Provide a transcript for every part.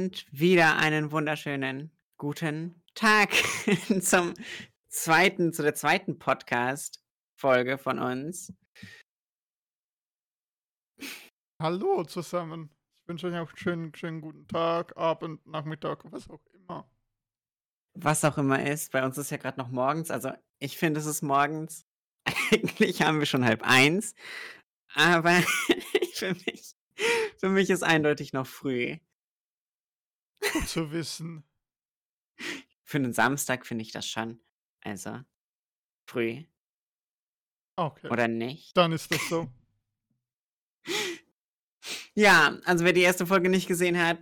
und wieder einen wunderschönen guten Tag zum zweiten, zu der zweiten Podcast-Folge von uns. Hallo zusammen. Ich wünsche euch auch einen schönen, schönen guten Tag, Abend, Nachmittag, was auch immer. Was auch immer ist. Bei uns ist ja gerade noch morgens. Also ich finde, es ist morgens. Eigentlich haben wir schon halb eins. Aber für mich, für mich ist eindeutig noch früh. Zu wissen. Für einen Samstag finde ich das schon. Also, früh. Okay. Oder nicht? Dann ist das so. Ja, also wer die erste Folge nicht gesehen hat,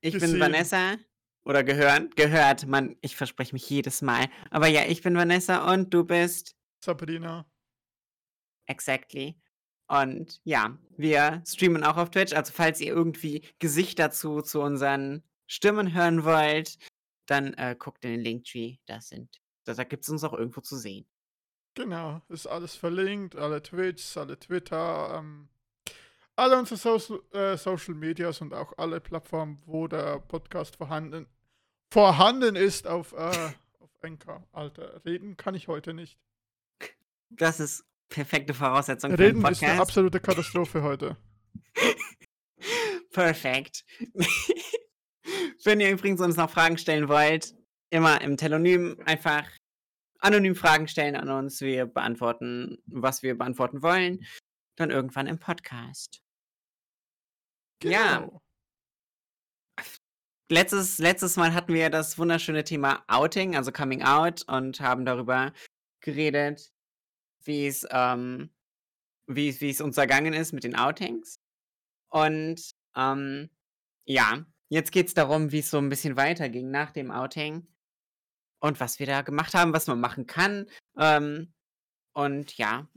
ich bin Gesehen. Vanessa. Oder gehört, gehört, man, ich verspreche mich jedes Mal. Aber ja, ich bin Vanessa und du bist Sabrina. exactly. Und ja, wir streamen auch auf Twitch. Also falls ihr irgendwie Gesichter zu, zu unseren Stimmen hören wollt, dann äh, guckt in den Linktree. Das sind, da, da gibt es uns auch irgendwo zu sehen. Genau, ist alles verlinkt, alle Twitch, alle Twitter, ähm, alle unsere Social, äh, Social Medias und auch alle Plattformen, wo der Podcast vorhanden, vorhanden ist auf, äh, auf Anchor. Alter, reden kann ich heute nicht. Das ist perfekte Voraussetzung für einen Reden ist eine absolute Katastrophe heute. Perfekt. Wenn ihr übrigens uns noch Fragen stellen wollt, immer im Telonym einfach anonym Fragen stellen an uns. Wir beantworten, was wir beantworten wollen. Dann irgendwann im Podcast. Ja. Genau. Letztes, letztes Mal hatten wir das wunderschöne Thema Outing, also Coming Out, und haben darüber geredet, wie es, ähm, wie, wie es uns ergangen ist mit den Outings. Und ähm, ja, jetzt geht es darum, wie es so ein bisschen weiterging nach dem Outing und was wir da gemacht haben, was man machen kann. Ähm, und ja,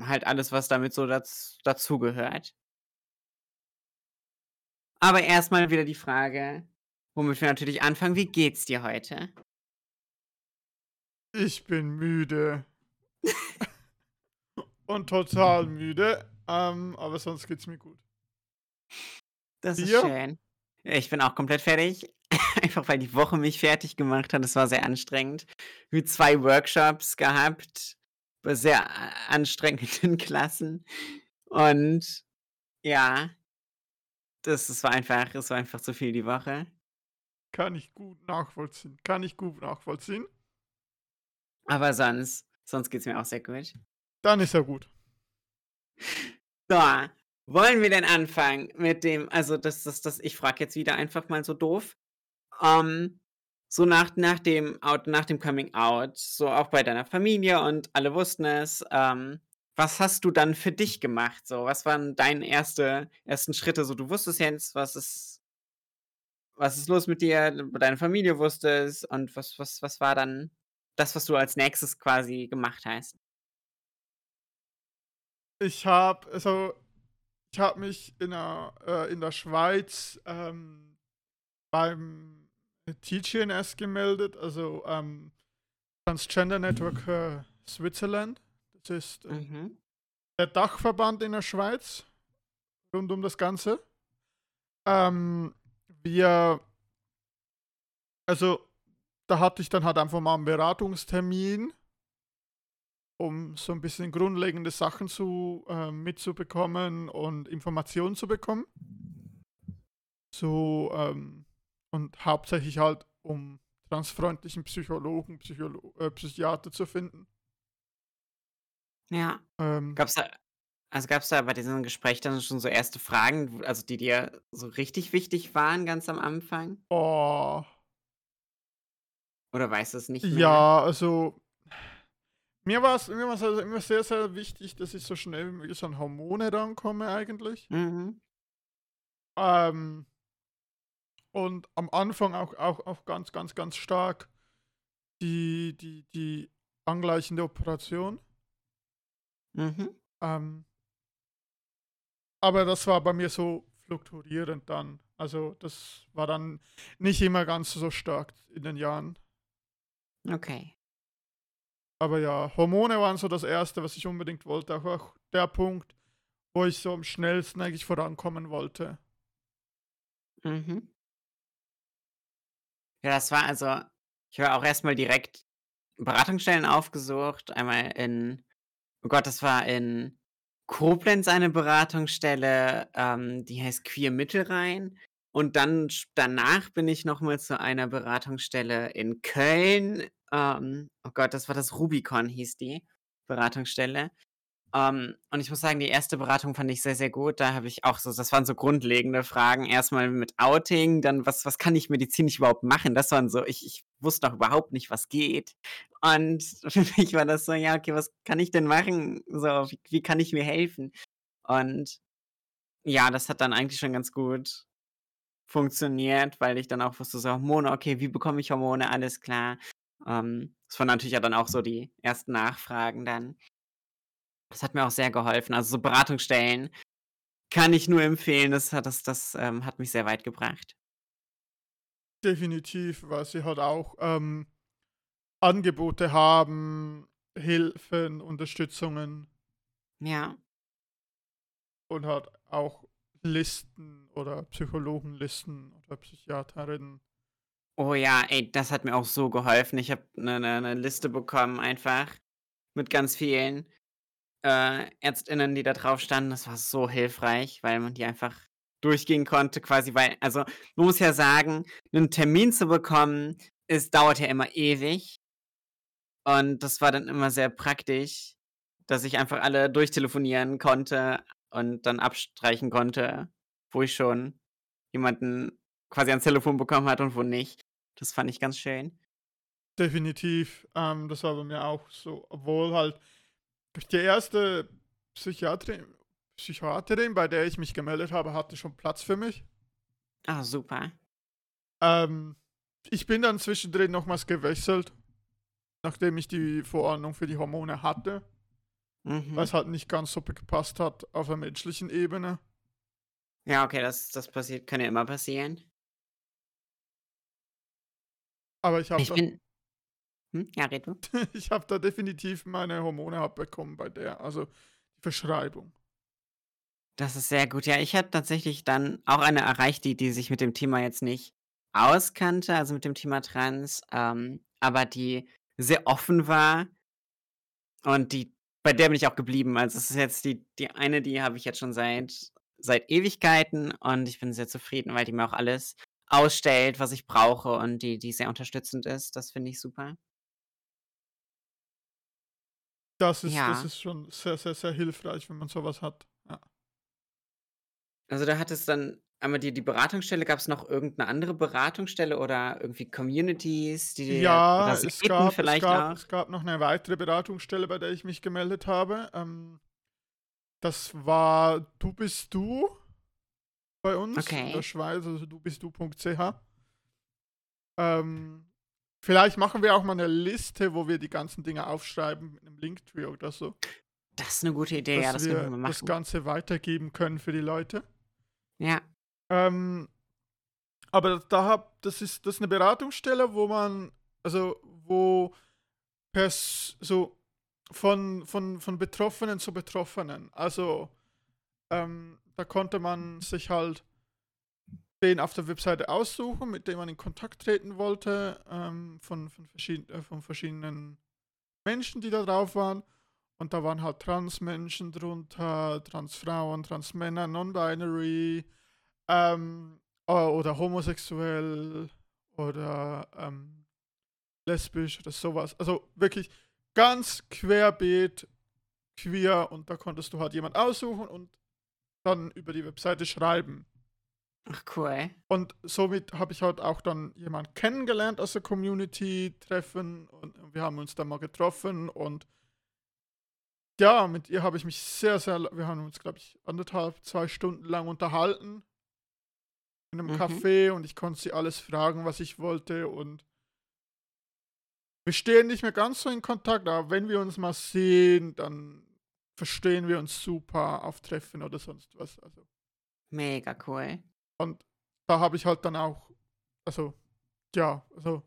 halt alles, was damit so daz dazugehört. Aber erstmal wieder die Frage, womit wir natürlich anfangen. Wie geht's dir heute? Ich bin müde. Und total müde. Ähm, aber sonst geht's mir gut. Das ist schön. Ich bin auch komplett fertig. Einfach weil die Woche mich fertig gemacht hat. Es war sehr anstrengend. Wir zwei Workshops gehabt bei sehr a- anstrengenden Klassen. Und ja, das, das war einfach, es war einfach zu viel die Woche. Kann ich gut nachvollziehen. Kann ich gut nachvollziehen. Aber sonst, sonst geht's mir auch sehr gut. Dann ist ja gut. So, wollen wir denn anfangen mit dem, also das, das, das, ich frage jetzt wieder einfach mal so doof. Ähm, so nach, nach dem Out, nach dem Coming Out, so auch bei deiner Familie und alle wussten es, ähm, was hast du dann für dich gemacht? So, was waren deine erste, ersten Schritte? So, du wusstest jetzt, was ist, was ist los mit dir, deine Familie wusste es und was, was, was war dann das, was du als nächstes quasi gemacht hast? Ich habe also ich habe mich in der, äh, in der Schweiz ähm, beim TGNS gemeldet, also ähm, Transgender Network äh, Switzerland. Das ist äh, Mhm. der Dachverband in der Schweiz rund um das Ganze. Ähm, wir, also da hatte ich dann halt einfach mal einen Beratungstermin, um so ein bisschen grundlegende Sachen zu äh, mitzubekommen und Informationen zu bekommen. So ähm, und hauptsächlich halt um transfreundlichen Psychologen, Psycholo äh, Psychiater zu finden. Ja. Ähm, Gab's da also gab's da bei diesem Gespräch dann schon so erste Fragen, also die dir so richtig wichtig waren ganz am Anfang? oh, Oder weißt du es nicht mehr? Ja, also mir war es mir war's also immer sehr, sehr wichtig, dass ich so schnell wie möglich an Hormone rankomme eigentlich. Mhm. Ähm, und am Anfang auch, auch, auch ganz, ganz, ganz stark die, die, die angleichende Operation. Mhm. Ähm, aber das war bei mir so fluktuierend dann. Also das war dann nicht immer ganz so stark in den Jahren. Okay. Aber ja, Hormone waren so das Erste, was ich unbedingt wollte. Auch, der Punkt, wo ich so am schnellsten eigentlich vorankommen wollte. Mhm. Ja, das war also ich habe auch erst mal direkt Beratungsstellen aufgesucht. Einmal in oh Gott, das war in Koblenz eine Beratungsstelle, ähm, die heißt Queer Mittelrhein. Und dann danach bin ich noch mal zu einer Beratungsstelle in Köln. Ähm, oh Gott, das war das Rubicon hieß die Beratungsstelle. Ähm, und ich muss sagen, die erste Beratung fand ich sehr, sehr gut. Da habe ich auch so das waren so grundlegende Fragen. Erstmal mit Outing, dann was was kann ich medizinisch überhaupt machen? Das waren so ich ich wusste doch überhaupt nicht, was geht. Und für mich war das so: „Ja, okay, was kann ich denn machen? So, wie wie kann ich mir helfen?“ Und ja, das hat dann eigentlich schon ganz gut funktioniert, weil ich dann auch wusste, so Hormone, okay, wie bekomme ich Hormone? Alles klar. Ähm, das waren natürlich ja dann auch so die ersten Nachfragen dann. Das hat mir auch sehr geholfen. Also, so Beratungsstellen kann ich nur empfehlen. Das hat das das, ähm, hat mich sehr weit gebracht. Definitiv, weil sie halt auch, ähm, Angebote haben, Hilfen, Unterstützungen. Ja. Und halt auch Listen oder Psychologenlisten oder Psychiaterinnen. Oh ja, ey, das hat mir auch so geholfen. Ich habe 'ne 'ne 'ne Liste bekommen einfach mit ganz vielen äh, ÄrztInnen, die da drauf standen. Das war so hilfreich, weil man die einfach durchgehen konnte quasi, weil also, man muss ja sagen, 'nen Termin zu bekommen, es dauert ja immer ewig. Und das war dann immer sehr praktisch, dass ich einfach alle durchtelefonieren konnte und dann abstreichen konnte, wo ich schon jemanden quasi ans Telefon bekommen hatte und wo nicht. Das fand ich ganz schön. Definitiv, ähm, das war bei mir auch so, obwohl halt die erste Psychiatrin Psychiaterin, bei der ich mich gemeldet habe, hatte schon Platz für mich. Ah, super. Ähm, ich bin dann zwischendrin nochmals gewechselt, nachdem ich die Verordnung für die Hormone hatte, Mhm. weil's halt nicht ganz so gepasst hat auf der menschlichen Ebene. Ja, okay, das das passiert kann ja immer passieren. Aber ich habe Ich da bin hm, ja, red du. ich habe da definitiv meine Hormone abbekommen bei der, also die Verschreibung. Das ist sehr gut. Ja, ich habe tatsächlich dann auch eine erreicht, die die sich mit dem Thema jetzt nicht auskannte, also mit dem Thema Trans, ähm, aber die sehr offen war. Und die bei der bin ich auch geblieben. Also, es ist jetzt die die eine, die habe ich jetzt schon seit seit Ewigkeiten und ich bin sehr zufrieden, weil die mir auch alles ausstellt, was ich brauche und die die sehr unterstützend ist. Das finde ich super. Das ist das Ja. ist schon sehr, sehr, sehr hilfreich, wenn man so was hat, ja. Also, da hat es dann einmal die die Beratungsstelle. Gab's noch irgend 'ne andere Beratungsstelle oder irgendwie Communities, die Ja, es gab es vielleicht gab auch? es gab noch 'ne weitere Beratungsstelle, bei der ich mich gemeldet habe. Ähm, das war Du bist du bei uns in der Okay. Schweiz, also dubistdu.ch. Ähm, vielleicht machen wir auch mal 'ne Liste, wo wir die ganzen Dinge aufschreiben mit 'nem Linktree oder so. Das ist 'ne gute Idee, ja, Dass das könnten wir wir mal das machen. Ganze weitergeben können für die Leute. Ja. Ähm, aber da habe das ist das ist 'ne Beratungsstelle, wo man also, wo pers so von von von Betroffenen zu Betroffenen. Also, ähm, da konnte man sich halt den auf der Webseite aussuchen, mit dem man in Kontakt treten wollte, ähm, von von verschieden äh, von verschiedenen Menschen, die da drauf waren. Und da waren halt Transmenschen drunter, Transfrauen, Transmänner, Non-binary, ähm, oder homosexuell oder, ähm, lesbisch oder so was. Also, wirklich ganz querbeet queer und da konntest du halt jemand aussuchen und dann über die Webseite schreiben. Ach, cool. Und somit habe ich halt auch dann jemanden kennengelernt aus der Community-Treffen und wir haben uns dann mal getroffen und ja, mit ihr habe ich mich sehr, sehr wir haben uns, glaube ich, 1 1/2, 2 Stunden lang unterhalten in 'nem Mhm. Café und ich konnte sie alles fragen, was ich wollte und wir stehen nicht mehr ganz so in Kontakt, aber wenn wir uns mal sehen, dann verstehen wir uns super auf Treffen oder sonst was, also Mega cool. Und da habe ich halt dann auch also, ja, also,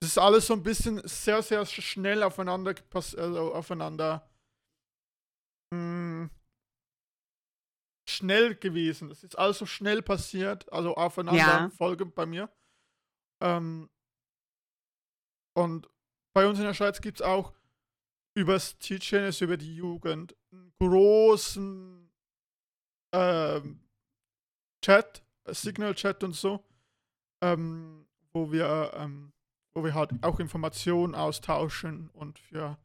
das ist alles so 'n bisschen sehr, sehr sch schnell aufeinander also, aufeinander hm schnell gewesen. Das ist alles so schnell passiert, also aufeinander Ja. folgend bei mir. Ähm, und bei uns in der Schweiz gibt es auch übers Teaching, über die Jugend, einen großen ähm, Chat, äh, Signal-Chat und so, ähm, wo wir, ähm, wo wir halt auch Informationen austauschen und für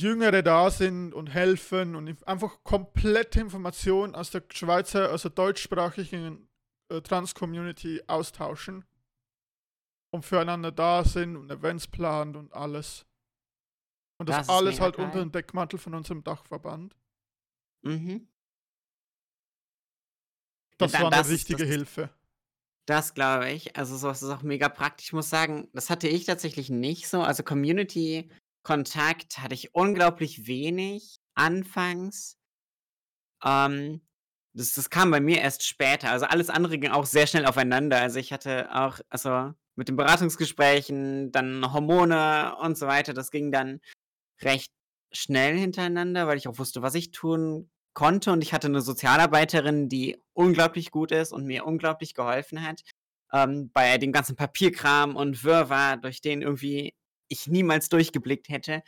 Jüngere da sind und helfen und inf- einfach komplette Informationen aus der Schweizer, also deutschsprachigen äh, Trans-Community austauschen und füreinander da sind und Events planen und alles. Und das, Das alles halt geil. unter dem Deckmantel von unserem Dachverband. Mhm. Das da- war eine das richtige das Hilfe. Das glaube ich. Also sowas ist auch mega praktisch. Ich muss sagen, das hatte ich tatsächlich nicht so. Also Community-Kontakt hatte ich unglaublich wenig anfangs. Ähm, das, das kam bei mir erst später. Also alles andere ging auch sehr schnell aufeinander. Also ich hatte auch, also mit den Beratungsgesprächen, dann Hormone und so weiter, das ging dann recht schnell hintereinander, weil ich auch wusste, was ich tun konnte. Und ich hatte eine Sozialarbeiterin, die unglaublich gut ist und mir unglaublich geholfen hat. Ähm, bei dem ganzen Papierkram und Wirrwarr, durch den irgendwie ich niemals durchgeblickt hätte.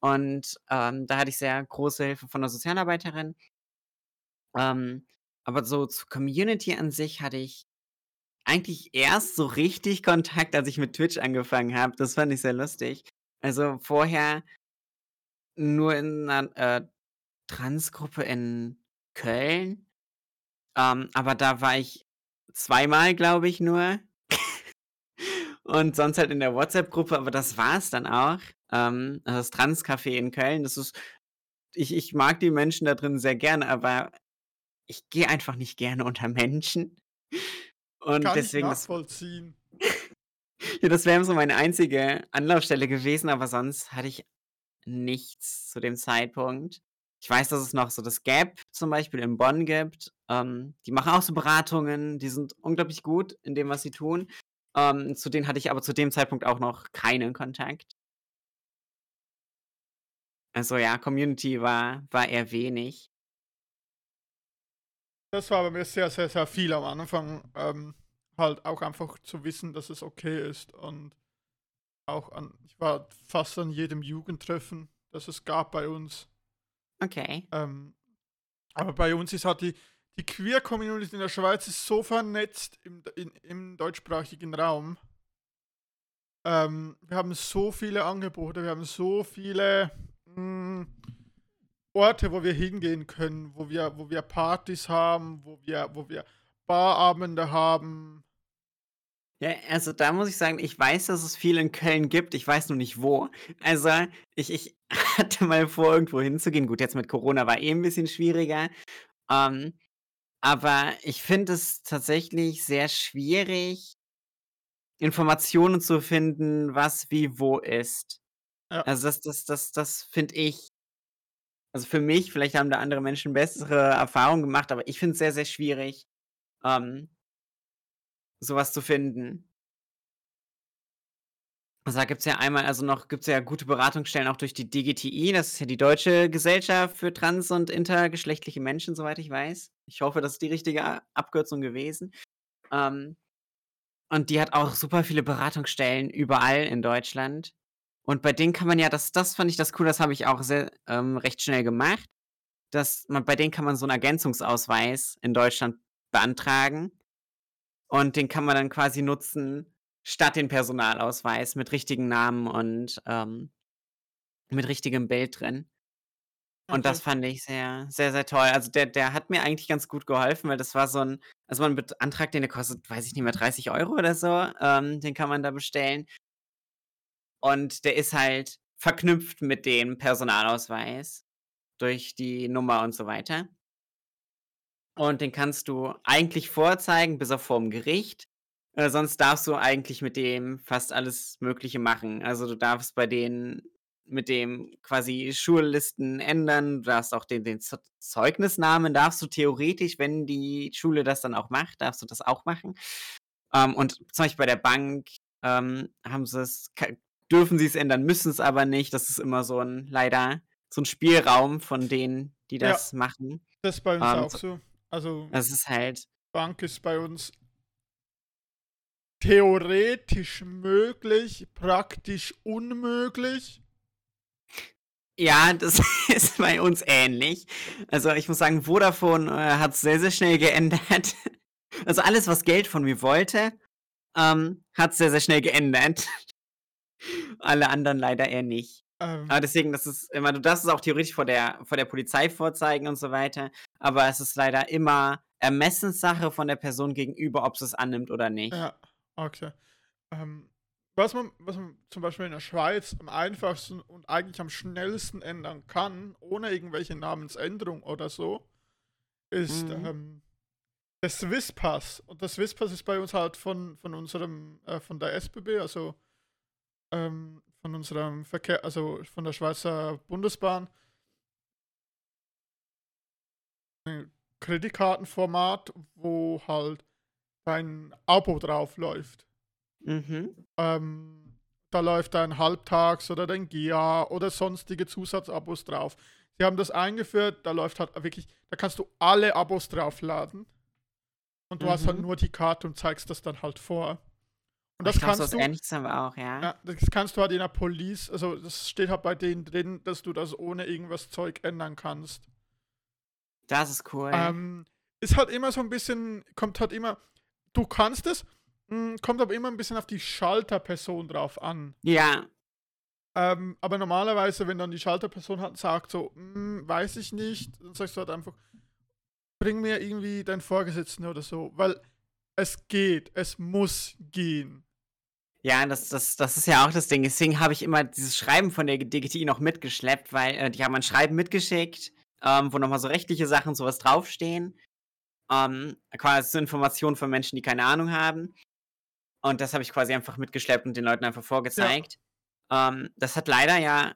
Und ähm, da hatte ich sehr große Hilfe von der Sozialarbeiterin. Ähm, aber so zur Community an sich hatte ich eigentlich erst so richtig Kontakt, als ich mit Twitch angefangen habe. Das fand ich sehr lustig. Also vorher nur in einer äh, Transgruppe in Köln. Ähm, aber da war ich zweimal, glaube ich, nur. Und sonst halt in der WhatsApp-Gruppe, aber das war es dann auch. Ähm, das Transcafé in Köln, das ist. Ich, ich mag die Menschen da drin sehr gerne, aber ich gehe einfach nicht gerne unter Menschen. Und Kann deswegen, ich das, nachvollziehen. ja, das wäre so meine einzige Anlaufstelle gewesen, aber sonst hatte ich nichts zu dem Zeitpunkt. Ich weiß, dass es noch so das Gap zum Beispiel in Bonn gibt. Ähm, die machen auch so Beratungen, die sind unglaublich gut in dem, was sie tun. Ähm, zu denen hatte ich aber zu dem Zeitpunkt auch noch keinen Kontakt. Also ja, Community war, war eher wenig. Das war bei mir sehr, sehr, sehr viel am Anfang. Ähm, halt auch einfach zu wissen, dass es okay ist. Und auch an, ich war fast an jedem Jugendtreffen, das es gab bei uns. Okay. Ähm, aber bei uns ist halt die, die Queer-Community in der Schweiz ist so vernetzt im, in, im deutschsprachigen Raum. Ähm, wir haben so viele Angebote, wir haben so viele mh, Orte, wo wir hingehen können, wo wir, wo wir Partys haben, wo wir, wo wir Barabende haben. Ja, also da muss ich sagen, ich weiß, dass es viel in Köln gibt, ich weiß nur nicht wo. Also ich, ich hatte mal vor, irgendwo hinzugehen. Gut, jetzt mit Corona war eh ein bisschen schwieriger. Ähm, aber ich finde es tatsächlich sehr schwierig, Informationen zu finden, was wie wo ist. Ja. Also das, das, das, das finde ich. Also für mich, vielleicht haben da andere Menschen bessere Erfahrungen gemacht, aber ich finde es sehr, sehr schwierig, ähm, sowas zu finden. Also da gibt es ja einmal, also noch gibt es ja gute Beratungsstellen auch durch die DGTI, das ist ja die Deutsche Gesellschaft für trans- und intergeschlechtliche Menschen, soweit ich weiß. Ich hoffe, das ist die richtige Abkürzung gewesen. Ähm, und die hat auch super viele Beratungsstellen überall in Deutschland. Und bei denen kann man ja, das, das fand ich das cool, das habe ich auch sehr, ähm, recht schnell gemacht. Dass man, bei denen kann man so einen Ergänzungsausweis in Deutschland beantragen. Und den kann man dann quasi nutzen, statt den Personalausweis mit richtigen Namen und ähm, mit richtigem Bild drin. Und das Okay. fand ich sehr, sehr, sehr toll. Also der, der hat mir eigentlich ganz gut geholfen, weil das war so ein, also man beantragt den, der kostet, weiß ich nicht mehr, 30 Euro oder so. Ähm, den kann man da bestellen. Und der ist halt verknüpft mit dem Personalausweis durch die Nummer und so weiter. Und den kannst du eigentlich vorzeigen, bis auf vorm Gericht. Äh, sonst darfst du eigentlich mit dem fast alles Mögliche machen. Also du darfst bei denen mit dem quasi Schullisten ändern. Du darfst auch den, den Ze- Zeugnisnamen, darfst du theoretisch, wenn die Schule das dann auch macht, darfst du das auch machen. Ähm, und zum Beispiel bei der Bank ähm, haben sie es, dürfen sie es ändern, müssen es aber nicht. Das ist immer so ein, leider, so ein Spielraum von denen, die Ja. das machen. Das ist bei uns Ähm, auch so so. Also das ist halt Bank ist bei uns theoretisch möglich, praktisch unmöglich. Ja, das ist bei uns ähnlich. Also, ich muss sagen, Vodafone, äh, hat's sehr, sehr schnell geändert. Also, alles, was Geld von mir wollte, ähm, hat's sehr, sehr schnell geändert. Alle anderen leider eher nicht. Ähm, Aber deswegen, das ist immer du darfst es auch theoretisch vor der vor der Polizei vorzeigen und so weiter, aber es ist leider immer Ermessenssache von der Person gegenüber, ob sie es annimmt oder nicht. ja, okay. Ähm, was man, was man zum Beispiel in der Schweiz am einfachsten und eigentlich am schnellsten ändern kann, ohne irgendwelche Namensänderung oder so, ist Mhm. ähm, der Swisspass. Und der Swisspass ist bei uns halt von, von unserem, äh, von der SBB, also ähm, von unserem Verkehr, also von der Schweizer Bundesbahn, ein Kreditkartenformat, wo halt dein Abo drauf läuft. Mhm. Ähm, da läuft dein Halbtags- oder dein GIA oder sonstige Zusatzabos drauf. Sie haben das eingeführt, da läuft halt wirklich, da kannst du alle Abos draufladen. Und du hast halt Mhm. nur die Karte und zeigst das dann halt vor. Und Ich das so kannst was du, Ähnliches haben wir auch, ja. ja, das kannst du halt in der Police, also das steht halt bei denen drin, dass du das ohne irgendwas Zeug ändern kannst. Das ist cool. Ähm, ist halt immer so ein bisschen, kommt halt immer, du kannst es, mh, kommt aber immer ein bisschen auf die Schalterperson drauf an. Ja, Ähm, aber normalerweise, wenn dann die Schalterperson halt sagt, so, "Hm, weiß ich nicht, dann sagst du halt einfach, bring mir irgendwie deinen Vorgesetzten oder so, weil es geht, es muss gehen. ja, das das das ist ja auch das Ding. Deswegen habe ich immer dieses Schreiben von der DGTI noch mitgeschleppt, weil, äh, die haben ein Schreiben mitgeschickt, ähm, wo noch mal so rechtliche Sachen und so was draufstehen. Ähm, quasi zur Information von Menschen, die keine Ahnung haben. Und das habe ich quasi einfach mitgeschleppt und den Leuten einfach vorgezeigt. Ähm, das hat leider ja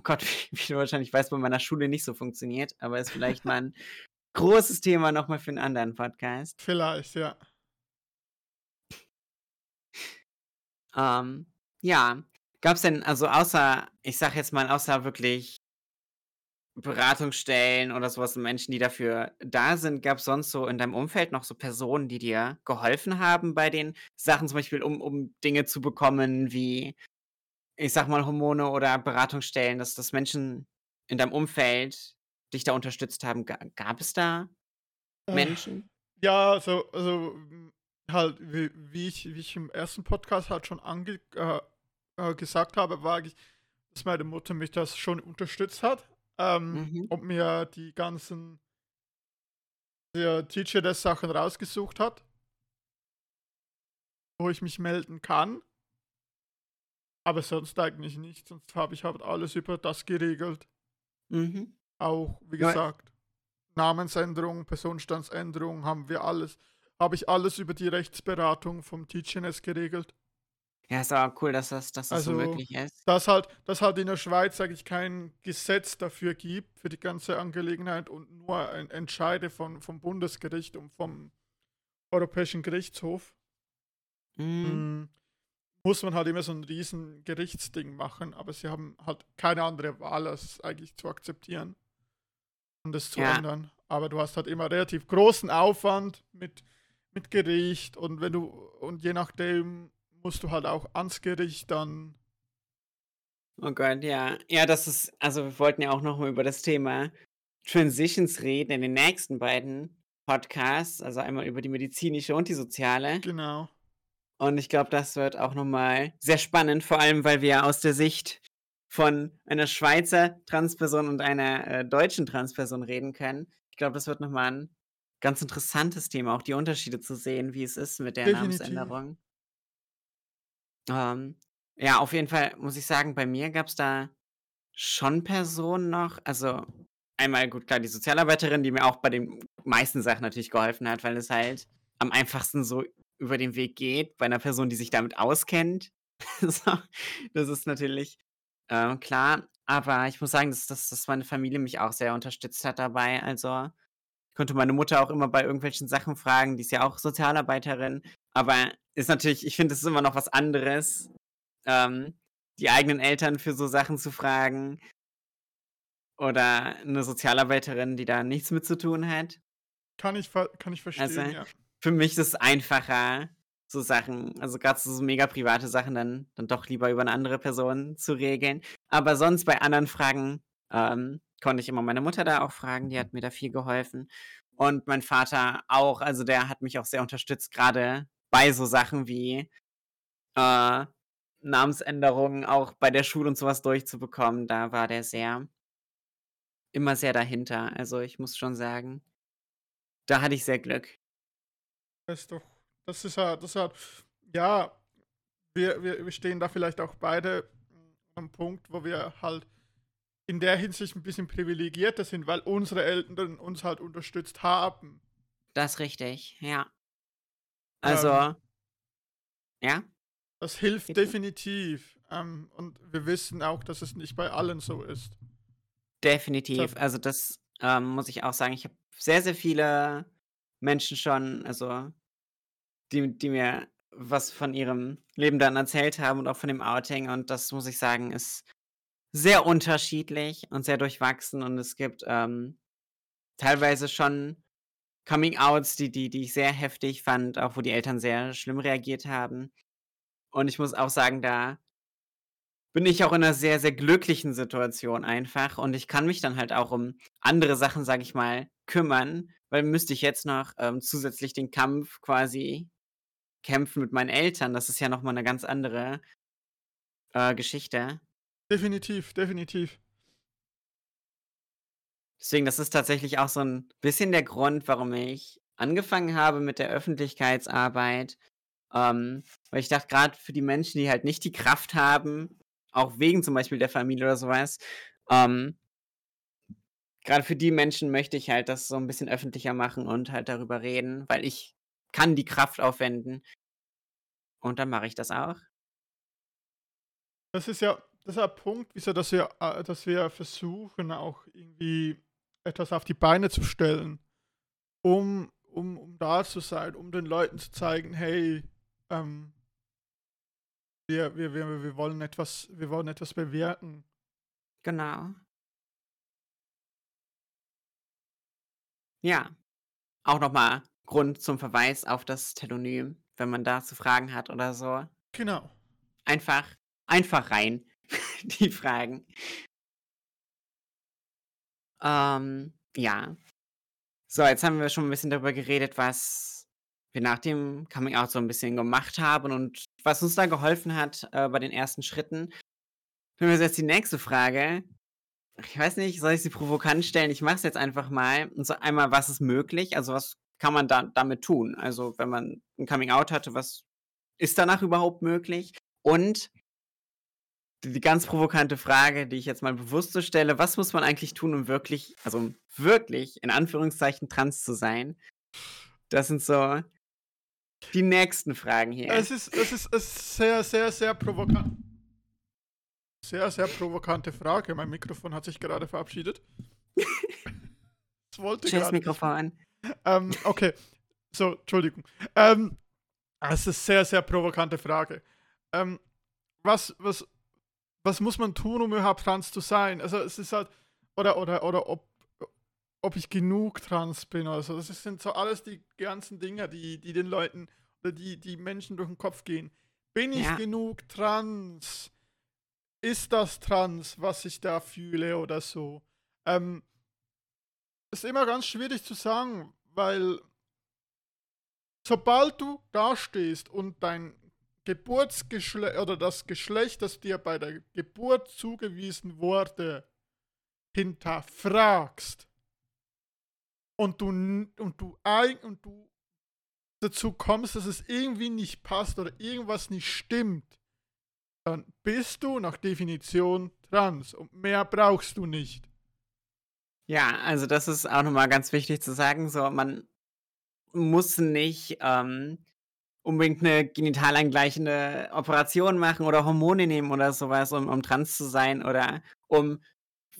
oh Gott, wie wie du wahrscheinlich weißt, bei meiner Schule nicht so funktioniert, aber ist vielleicht mal 'n großes Thema noch mal für 'n anderen Podcast. Vielleicht, ja. Ähm, ja. Gab's denn also außer ich sage jetzt mal, außer wirklich Beratungsstellen oder so was und Menschen, die dafür da sind, gab's sonst so in deinem Umfeld noch so Personen, die dir geholfen haben bei den Sachen, zum Beispiel, um um Dinge zu bekommen wie, ich sage mal, Hormone oder Beratungsstellen, dass dass Menschen in deinem Umfeld dich da unterstützt haben? Ga gab es da Äh, Menschen? ja, also also, halt, wie wie ich wie ich im ersten Podcast halt schon ange äh, äh, gesagt habe, war eigentlich, dass meine Mutter mich das schon unterstützt hat, ähm, Mhm. und mir die ganzen der Teacher der Sachen rausgesucht hat wo ich mich melden kann. Aber sonst eigentlich nicht, sonst habe ich halt alles über das geregelt. Mhm. Auch, wie Ja. gesagt, Namensänderung, Personenstandsänderung haben wir alles habe ich alles über die Rechtsberatung vom TGNS geregelt. Ja, ist aber cool, dass das dass das so Also, möglich ist. dass halt dass halt in der Schweiz eigentlich kein Gesetz dafür gibt, für die ganze Angelegenheit und nur ein Entscheide von vom Bundesgericht und vom Europäischen Gerichtshof. Mhm. Hm, muss man halt immer so 'n riesen Gerichtsding machen, aber sie haben halt keine andere Wahl, als es eigentlich zu akzeptieren und es zu Ja. ändern. Aber du hast halt immer relativ großen Aufwand mit mit Gericht und wenn du und je nachdem musst du halt auch ans Gericht dann. Oh Gott, ja. Ja, das ist also, wir wollten ja auch noch mal über das Thema Transitions reden in den nächsten beiden Podcasts, also einmal über die medizinische und die soziale. Genau. Und ich glaube, das wird auch noch mal sehr spannend, vor allem, weil wir aus der Sicht von einer Schweizer Transperson und einer, äh, deutschen Transperson reden können. Ich glaube, das wird noch mal 'n ganz interessantes Thema, auch die Unterschiede zu sehen, wie es ist mit der Definitiv. Namensänderung. Ähm, ja, auf jeden Fall muss ich sagen, bei mir gab's da schon Personen noch also, einmal gut, klar, die Sozialarbeiterin, die mir auch bei den meisten Sachen natürlich geholfen hat, weil es halt am einfachsten so über den Weg geht bei 'ner Person, die sich damit auskennt. Das ist natürlich, ähm, klar. Aber ich muss sagen, dass dass dass meine Familie mich auch sehr unterstützt hat dabei. Also, ich konnte meine Mutter auch immer bei irgendwelchen Sachen fragen, die ist ja auch Sozialarbeiterin. Aber ist natürlich ich finde, es ist immer noch was anderes, ähm, die eigenen Eltern für so Sachen zu fragen. oder 'ne Sozialarbeiterin, die da nichts mit zu tun hat. Kann ich kann ich Also, verstehen, ja. für mich ist es einfacher, so Sachen also, grad so mega private Sachen dann dann doch lieber über 'ne andere Person zu regeln. Aber sonst bei anderen Fragen, ähm, konnte ich immer meine Mutter da auch fragen, die hat mir da viel geholfen. Und mein Vater auch, also, der hat mich auch sehr unterstützt, grade bei so Sachen wie, äh, Namensänderungen auch bei der Schule und so was durchzubekommen. Da war der sehr immer sehr dahinter. Also, ich muss schon sagen da hatte ich sehr Glück. Das ist doch das ist ja das hat ja, wir wir wir stehen da vielleicht auch beide am Punkt, wo wir halt in der Hinsicht 'n bisschen privilegierter sind, weil unsere Eltern uns halt unterstützt haben. Das richtig, ja. Ähm Also ja? Das hilft Bitte? definitiv. Ähm, und wir wissen auch, dass es nicht bei allen so ist. Definitiv. Also, das, ähm, muss ich auch sagen. Ich habe sehr, sehr viele Menschen schon also, die die mir was von ihrem Leben dann erzählt haben und auch von dem Outing und das muss ich sagen, ist sehr unterschiedlich und sehr durchwachsen und es gibt, ähm, teilweise schon Coming-Outs, die die die ich sehr heftig fand, auch wo die Eltern sehr schlimm reagiert haben. Und ich muss auch sagen, da bin ich auch in 'ner sehr, sehr glücklichen Situation einfach und ich kann mich dann halt auch um andere Sachen, sage ich mal, kümmern, weil müsste ich jetzt noch, ähm, zusätzlich den Kampf quasi kämpfen mit meinen Eltern, das ist ja noch mal 'ne ganz andere, äh, Geschichte. Definitiv, definitiv. Deswegen, das ist tatsächlich auch so 'n bisschen der Grund, warum ich angefangen habe mit der Öffentlichkeitsarbeit, ähm, weil ich dachte, grad für die Menschen, die halt nicht die Kraft haben, auch wegen zum Beispiel der Familie oder so was, ähm grade für die Menschen möchte ich halt das so 'n bisschen öffentlicher machen und halt darüber reden, weil ich kann die Kraft aufwenden. Und dann mache ich das auch. Das ist ja ja Punkt, wieso dass wir äh, dass wir versuchen, auch irgendwie etwas auf die Beine zu stellen, um um um da zu sein, um den Leuten zu zeigen: „Hey, ähm“ „wir wir wir wir wollen etwas wir wollen etwas bewirken.“ Genau. Ja. Auch noch mal Grund zum Verweis auf das Telonym, wenn man dazu Fragen hat oder so. Genau. Einfach einfach rein, die Fragen. Ähm, ja. So, jetzt haben wir schon 'n bisschen darüber geredet, was wir nach dem Coming Out so 'n bisschen gemacht haben und was uns da geholfen hat, äh, bei den ersten Schritten. Dann wäre jetzt die nächste Frage. Ich weiß nicht, soll ich sie provokant stellen? Ich mache es jetzt einfach mal. Und zwar einmal, was ist möglich? Also, was kann man da damit tun? Also, wenn man 'n Coming Out hatte, was ist danach überhaupt möglich? Und d die ganz provokante Frage, die ich jetzt mal bewusst so stelle: Was muss man eigentlich tun, um wirklich also, um wirklich in Anführungszeichen trans zu sein? Das sind so die nächsten Fragen hier. Es ist es ist es ist sehr, sehr, sehr provokant. Sehr, sehr provokante Frage. Mein Mikrofon hat sich gerade verabschiedet. Es wollte Tschüss. Mikrofon. Ähm, okay. So, Entschuldigung. Ähm, es ist sehr, sehr provokante Frage. Ähm, was was was muss man tun, um überhaupt trans zu sein? Also, es ist halt oder oder oder ob ob ich genug trans bin oder so. Das sind so alles die ganzen Dinge, die die den Leuten oder die die Menschen durch 'n Kopf gehen. Bin ich Ja. genug trans? Ist das trans, was ich da fühle oder so? Ähm ist immer ganz schwierig zu sagen, weil sobald du dastehst und dein Geburtsgeschle oder das Geschlecht, das dir bei der Geburt zugewiesen wurde, hinterfragst und du und du und du dazu kommst, dass es irgendwie nicht passt oder irgendwas nicht stimmt, dann bist du nach Definition trans und mehr brauchst du nicht. Ja, also, das ist auch noch mal ganz wichtig zu sagen, so, man muss nicht, ähm, unbedingt 'ne genitalangleichende Operation machen oder Hormone nehmen oder so was, um um trans zu sein oder um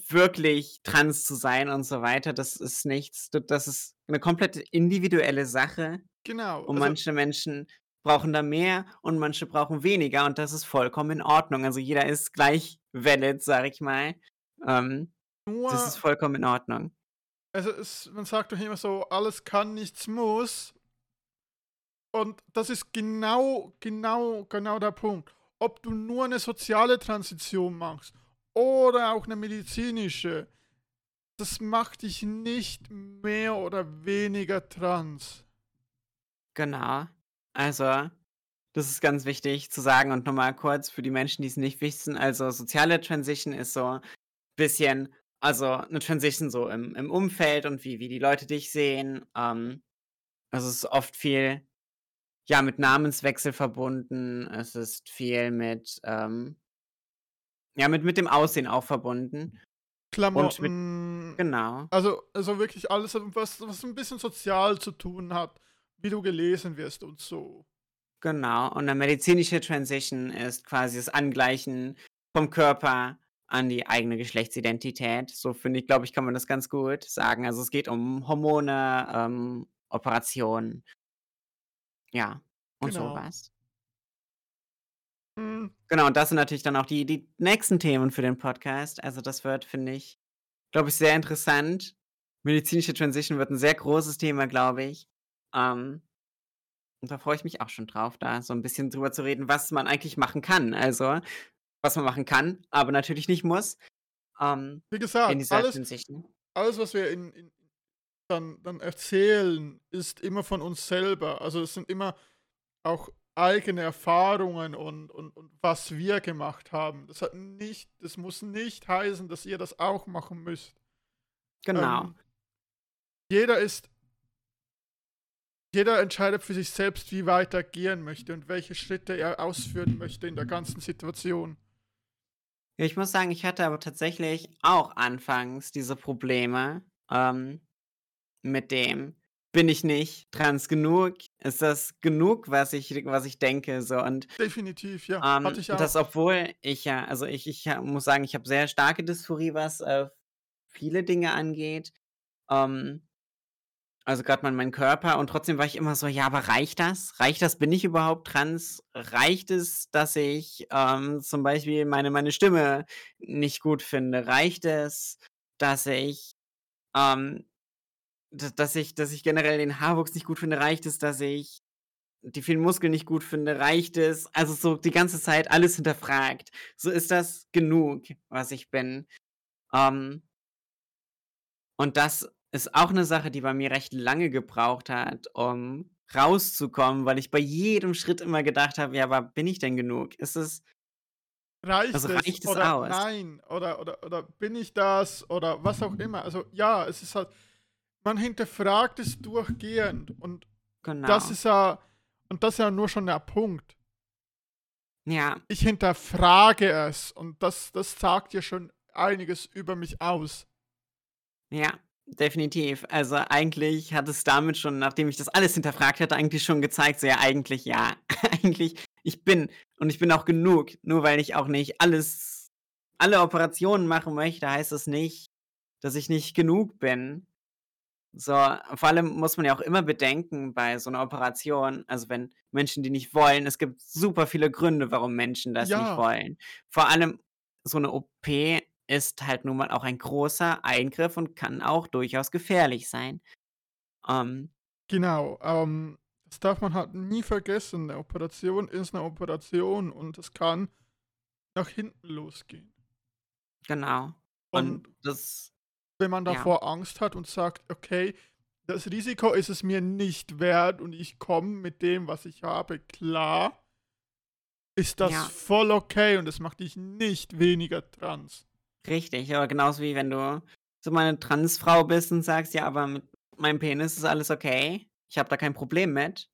wirklich trans zu sein und so weiter. Das ist nichts das ist 'ne komplett individuelle Sache Genau, und also manche Menschen brauchen da mehr und manche brauchen weniger und das ist vollkommen in Ordnung. Also, jeder ist gleich valid, sage ich mal. Ähm. Das ist vollkommen in Ordnung. Also es, man sagt doch immer so, alles kann, nichts muss. Und das ist genau, genau, genau der Punkt. Ob du nur eine soziale Transition machst oder auch eine medizinische, das macht dich nicht mehr oder weniger trans. Genau. Also, das ist ganz wichtig zu sagen und nochmal kurz für die Menschen, die es nicht wissen. Also, soziale Transition ist so ein bisschen, also eine Transition so im, im Umfeld und wie, wie die Leute dich sehen. Ähm, also, es ist oft viel, ja, mit Namenswechsel verbunden. Es ist viel mit, ähm, ja, mit, mit dem Aussehen auch verbunden. Klamotten. Genau. Also, also wirklich alles, was, was ein bisschen sozial zu tun hat, wie du gelesen wirst und so. Genau. Und eine medizinische Transition ist quasi das Angleichen vom Körper an die eigene Geschlechtsidentität. So finde ich, glaube ich, kann man das ganz gut sagen. Also es geht um Hormone, ähm, Operationen. Ja, und Genau. sowas. Hm, Genau, und das sind natürlich dann auch die, die nächsten Themen für den Podcast. Also das wird, finde ich, glaube ich, sehr interessant. Medizinische Transition wird ein sehr großes Thema, glaube ich. Ähm, und da freue ich mich auch schon drauf, da so ein bisschen drüber zu reden, was man eigentlich machen kann. Also, was man machen kann, aber natürlich nicht muss. Ähm, Wie in gesagt, alles, Transition. alles, was wir in, in, dann, dann erzählen, ist immer von uns selber. Also es sind immer auch eigene Erfahrungen und, und, und was wir gemacht haben. Das hat nicht, das muss nicht heißen, dass ihr das auch machen müsst. Genau. Ähm, jeder ist, jeder entscheidet für sich selbst, wie weit er gehen möchte und welche Schritte er ausführen möchte in der ganzen Situation. Ja, ich muss sagen, ich hatte aber tatsächlich auch anfangs diese Probleme ähm, mit dem, bin ich nicht trans genug? Ist das genug, was ich, was ich denke? So und Definitiv, ja. ähm, Hatte ich auch. das, obwohl ich ja, also ich, ich muss sagen, ich habe sehr starke Dysphorie, was äh, viele Dinge angeht. Ähm, also gerade mal mein Körper und trotzdem war ich immer so, ja, aber reicht das? Reicht das? Bin ich überhaupt trans? Reicht es, dass ich ähm, zum Beispiel meine, meine Stimme nicht gut finde? Reicht es, dass ich, ähm, dass ich, dass ich generell den Haarwuchs nicht gut finde? Reicht es, dass ich die vielen Muskeln nicht gut finde? Reicht es? Also so die ganze Zeit alles hinterfragt. So ist das genug, was ich bin. Ähm, und das ist auch eine Sache, die bei mir recht lange gebraucht hat, um rauszukommen, weil ich bei jedem Schritt immer gedacht habe, ja, aber bin ich denn genug? Ist es reicht also es reicht es oder aus? nein oder, oder, oder bin ich das oder was auch immer. Also ja, es ist halt, man hinterfragt es durchgehend und Genau. das ist ja, und das ist ja nur schon der Punkt. ja, Ich hinterfrage es und das, das sagt ja schon einiges über mich aus. ja, definitiv. Also eigentlich hat es damit schon, nachdem ich das alles hinterfragt hatte, eigentlich schon gezeigt, so ja, eigentlich ja. eigentlich, ich bin und ich bin auch genug. Nur weil ich auch nicht alles, alle Operationen machen möchte, heißt es nicht, dass ich nicht genug bin. So, vor allem muss man ja auch immer bedenken bei so einer Operation, also wenn Menschen die nicht wollen, es gibt super viele Gründe, warum Menschen das nicht Ja. wollen. Vor allem so eine OP ist halt nun mal auch ein großer Eingriff und kann auch durchaus gefährlich sein. Ähm, Genau, ähm, das darf man halt nie vergessen. Eine Operation ist eine Operation und es kann nach hinten losgehen. genau. Und Und das, wenn man ja, davor Angst hat und sagt, okay, das Risiko ist es mir nicht wert und ich komme mit dem, was ich habe, klar, ist das ja, voll okay und es macht dich nicht weniger trans. richtig. Aber genauso wie wenn du so mal eine Transfrau bist und sagst, ja, aber mit meinem Penis ist alles okay, ich habe da kein Problem mit,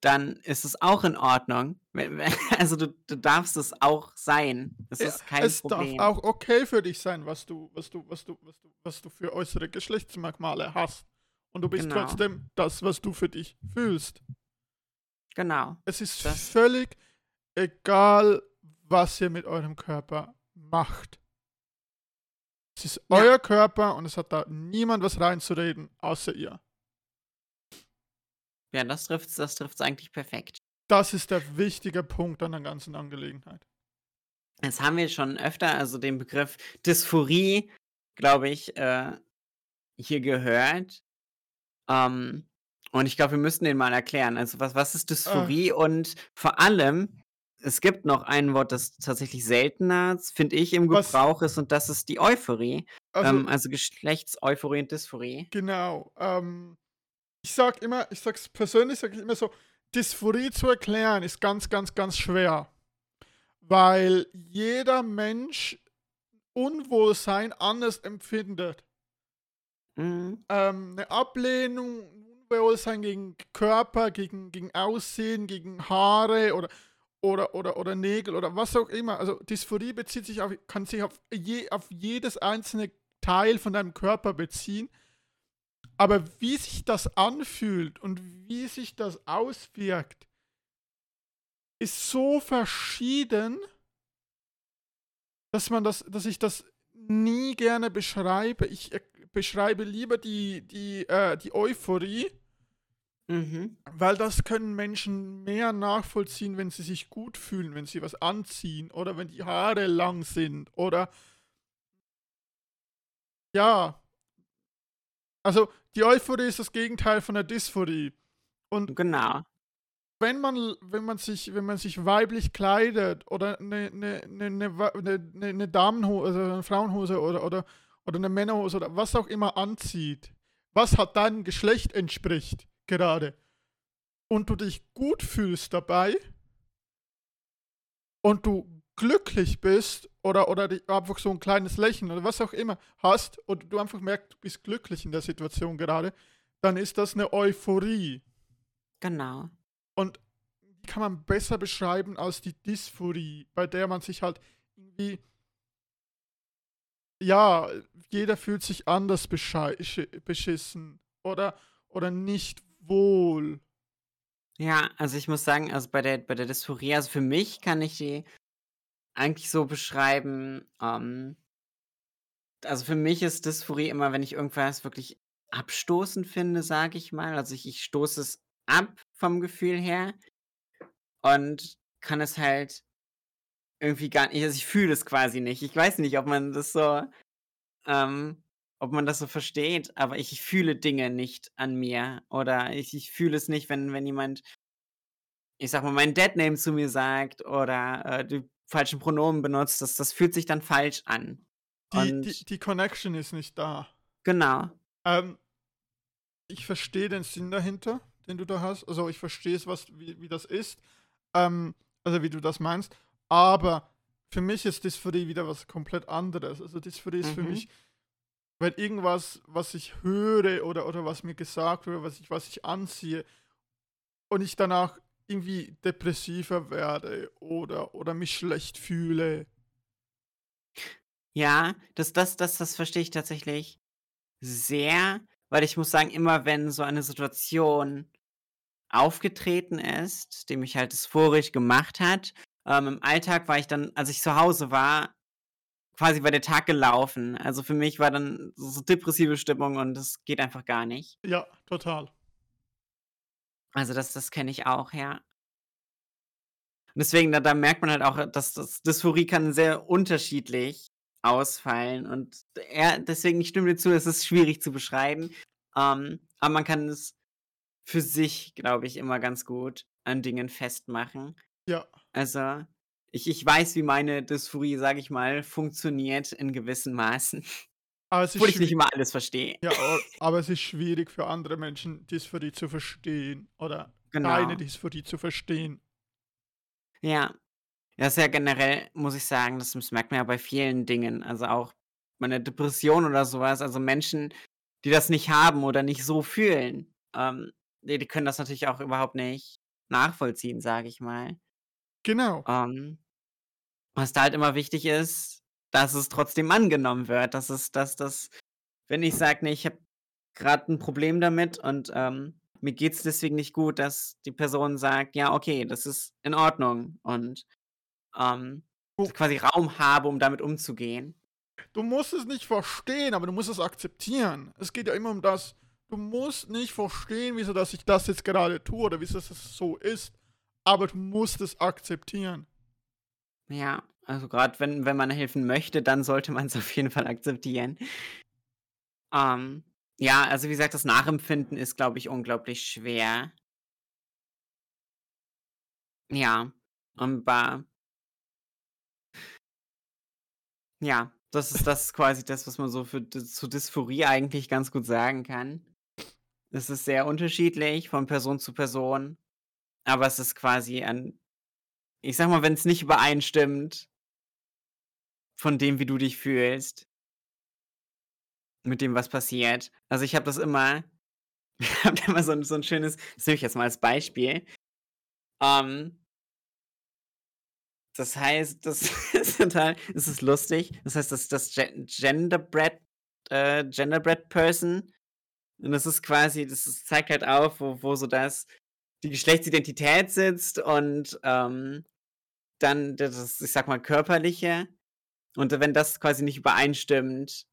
dann ist es auch in Ordnung. Also du, du darfst es auch sein. Es Ja, ist kein es darf Problem. auch okay für dich sein, was du, was du, was du, was du, was du für äußere Geschlechtsmerkmale hast. Und du bist Genau, trotzdem das, was du für dich fühlst. genau. Es ist Das, völlig egal, was ihr mit eurem Körper macht. Es ist ja, euer Körper und es hat da niemand was reinzureden, außer ihr. Ja, das trifft's, das trifft's eigentlich perfekt. Das ist der wichtige Punkt an der ganzen Angelegenheit. Jetzt haben wir schon öfter also den Begriff Dysphorie glaube ich, äh, hier gehört. Ähm, und ich glaube, wir müssten den mal erklären. Also, was was ist Äh. Dysphorie? Und vor allem, es gibt noch ein Wort, das tatsächlich seltener, finde ich, im Was Gebrauch ist und das ist die Euphorie. Also Ähm, also Geschlechtseuphorie und Dysphorie. Genau. Ähm, ich sag immer, ich sag's persönlich, sage ich immer so, Dysphorie zu erklären ist ganz, ganz, ganz schwer. Weil jeder Mensch Unwohlsein anders empfindet. Mhm. Ähm, eine Ablehnung, ein Unwohlsein gegen Körper, gegen, gegen Aussehen, gegen Haare oder, oder, oder, oder Nägel oder was auch immer. Also Dysphorie bezieht sich auf, kann sich auf, je, auf jedes einzelne Teil von deinem Körper beziehen. Aber wie sich das anfühlt und wie sich das auswirkt, ist so verschieden, dass man das, dass ich das nie gerne beschreibe. Ich äh, beschreibe lieber die, die, äh, die Euphorie, Mhm. weil das können Menschen mehr nachvollziehen, wenn sie sich gut fühlen, wenn sie was anziehen oder wenn die Haare lang sind oder ja. Also die Euphorie ist das Gegenteil von der Dysphorie. Und Genau. wenn man, wenn man sich, wenn man sich weiblich kleidet oder eine, eine, eine, eine, eine, eine Damenhose, also eine Frauenhose oder, oder, oder eine Männerhose oder was auch immer anzieht, was hat deinem Geschlecht entspricht gerade und du dich gut fühlst dabei und du glücklich bist oder, oder einfach so ein kleines Lächeln oder was auch immer hast und du einfach merkst, du bist glücklich in der Situation gerade, dann ist das eine Euphorie. Genau. Und die kann man besser beschreiben als die Dysphorie, bei der man sich halt irgendwie. Ja, jeder fühlt sich anders beschissen oder, oder nicht wohl. Ja, also ich muss sagen, also bei der bei der Dysphorie, also für mich kann ich die eigentlich so beschreiben, ähm also für mich ist Dysphorie immer, wenn ich irgendwas wirklich abstoßend finde, sage ich mal. Also ich ich stoße es ab vom Gefühl her und kann es halt irgendwie gar nicht also ich fühle es quasi nicht. Ich weiß nicht, ob man das so ähm, ob man das so versteht, aber ich ich fühle Dinge nicht an mir oder ich ich fühle es nicht, wenn wenn jemand ich sage mal, meinen Deadname zu mir sagt oder, äh, die falschen Pronomen benutzt, das das fühlt sich dann falsch an. Die, die, die Connection ist nicht da. genau. Ähm, ich verstehe den Sinn dahinter, den du da hast. Also ich verstehe es, was, wie, wie das ist. Ähm, also wie du das meinst. Aber für mich ist Dysphorie wieder was komplett anderes. Also Dysphorie ist für Mhm. mich, wenn irgendwas, was ich höre oder, oder was mir gesagt wird, was ich, was ich anziehe und ich danach irgendwie depressiver werde oder, oder mich schlecht fühle. Ja, das das das das verstehe ich tatsächlich sehr, weil ich muss sagen, immer wenn so eine Situation aufgetreten ist, die mich halt dysphorisch gemacht hat, ähm, im Alltag war ich dann als ich zu Hause war, quasi war der Tag gelaufen. Also für mich war dann so so depressive Stimmung und das geht einfach gar nicht. Ja, total. Also das das kenne ich auch, ja. Und deswegen, da da merkt man halt auch, dass das Dysphorie kann sehr unterschiedlich ausfallen und ja, deswegen ich stimme dir zu, es ist schwierig zu beschreiben, ähm, aber man kann es für sich, glaube ich, immer ganz gut an Dingen festmachen. Ja. Also, ich ich weiß, wie meine Dysphorie, sage ich mal, funktioniert in gewissen Maßen, Aber es obwohl ich nicht immer alles verstehe. Ja, aber, es ist schwierig für andere Menschen, Dysphorie zu verstehen oder Genau. deine Dysphorie zu verstehen. Ja. Ja, ist ja generell, muss ich sagen, das das merkt man ja bei vielen Dingen. Also auch bei 'ner Depression oder so was. Also Menschen, die das nicht haben oder nicht so fühlen, ähm, die die können das natürlich auch überhaupt nicht nachvollziehen, sage ich mal. Genau. Ähm, was da halt immer wichtig ist, dass es trotzdem angenommen wird. Dass es dass das wenn ich sage: „Ne, ich habe grad 'n Problem damit und, ähm, mir geht's deswegen nicht gut“, dass die Person sagt: „Ja, okay, das ist in Ordnung“ und, ähm, quasi Raum habe, um damit umzugehen. Du musst es nicht verstehen, aber du musst es akzeptieren. Es geht ja immer um das. Du musst nicht verstehen, wieso dass ich das jetzt gerade tue oder wieso das so ist. Aber du musst es akzeptieren. Ja, Also, grad wenn wenn man helfen möchte, dann sollte man's auf jeden Fall akzeptieren. Ähm, ja, also, wie gesagt, das Nachempfinden ist, glaube ich, unglaublich schwer. Ja, und ba Ja, das ist das ist quasi das, was man so für zu Dysphorie eigentlich ganz gut sagen kann. Es ist sehr unterschiedlich von Person zu Person, aber es ist quasi ein ich sage mal, wenn's nicht übereinstimmt von dem, wie du dich fühlst mit dem, was passiert. Also, ich habe das immer ich habe immer so 'n so 'n schönes das nehme ich jetzt mal als Beispiel. Ähm das heißt, das ist total das ist lustig. Das heißt, das das Gen Genderbread äh, Genderbread Person und das ist quasi das ist zeigt halt auf, wo wo so das die Geschlechtsidentität sitzt und, ähm, dann das, ich sage mal, Körperliche. Und wenn das quasi nicht übereinstimmt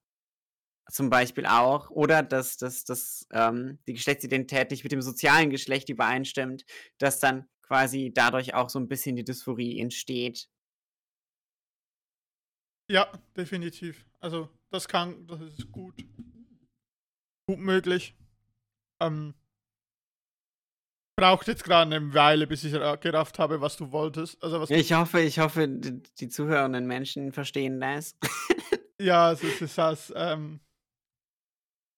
zum Beispiel auch oder dass dass dass, ähm, die Geschlechtsidentität nicht mit dem sozialen Geschlecht übereinstimmt, dass dann quasi dadurch auch so 'n bisschen die Dysphorie entsteht. Ja, definitiv. Also, das kann das ist gut gut möglich. Ähm braucht jetzt grad 'ne Weile, bis ich ra gerafft habe, was du wolltest. Also, was Ich hoffe ich hoffe, d die zuhörenden Menschen verstehen das. Ja, es ist es das, ähm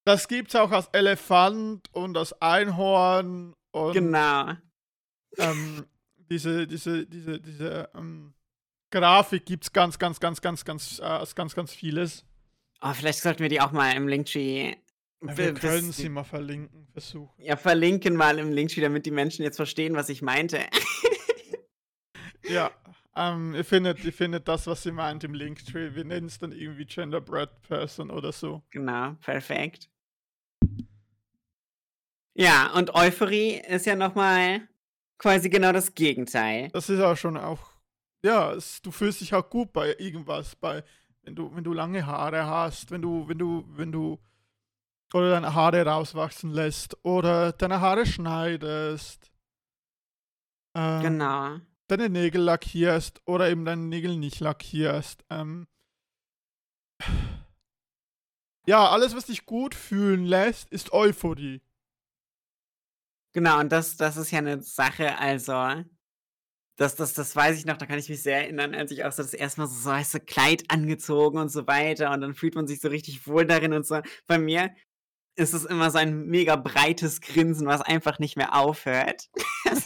das gibt's auch als Elefant und als Einhorn und Genau. ähm, diese diese diese diese, ähm, Grafik gibt's ganz, ganz, ganz, ganz, ganz, äh ganz, ganz vieles. Oh, vielleicht sollten wir die auch mal im Linktree Ja, wir können sie mal verlinken, versuchen. Ja, verlinken mal im Linktree, damit die Menschen jetzt verstehen, was ich meinte. Ja, ähm, ihr findet ihr findet das, was sie meint, im Linktree. Wir nennen's dann irgendwie Genderbread Person oder so. Genau, perfekt. Ja, und Euphorie ist ja noch mal quasi genau das Gegenteil. Das ist auch schon auch ja, es du fühlst dich auch gut bei irgendwas, bei wenn du wenn du lange Haare hast, wenn du wenn du wenn du oder deine Haare rauswachsen lässt oder deine Haare schneidest. Ähm, Genau. deine Nägel lackierst oder eben deine Nägel nicht lackierst. Ähm ja, alles, was dich gut fühlen lässt, ist Euphorie. Genau, und das das ist ja 'ne Sache, also das das das weiß ich noch, da kann ich mich sehr erinnern, als ich auch so das 1. Mal so so weiße Kleid angezogen und so weiter und dann fühlt man sich so richtig wohl darin und so. Bei mir ist es immer so ein mega breites Grinsen, was einfach nicht mehr aufhört.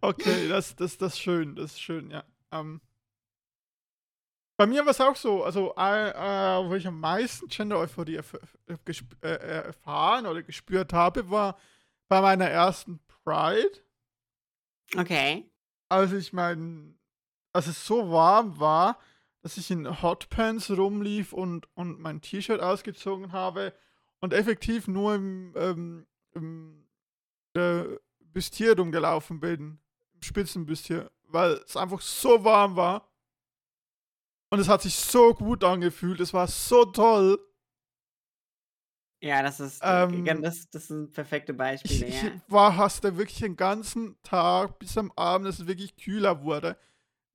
Okay, das das das ist schön, das ist schön, ja. Ähm bei mir war's auch so, also, äh, äh, wo ich am meisten Gender-Euphorie erf äh, äh, erfahren oder gespürt habe, war bei meiner ersten Pride. Okay. Als ich mein als es so warm war, dass ich in Hotpants rumlief und und mein T-Shirt ausgezogen habe und effektiv nur im, ähm, im, äh, Bustier rumgelaufen bin, im Spitzenbustier, weil's einfach so warm war. Und es hat sich so gut angefühlt. Es war so toll. Ja, das ist Ähm das das sind perfekte Ich Beispiele, ich ja. war hast da wirklich den ganzen Tag bis am Abend, dass es wirklich kühler wurde,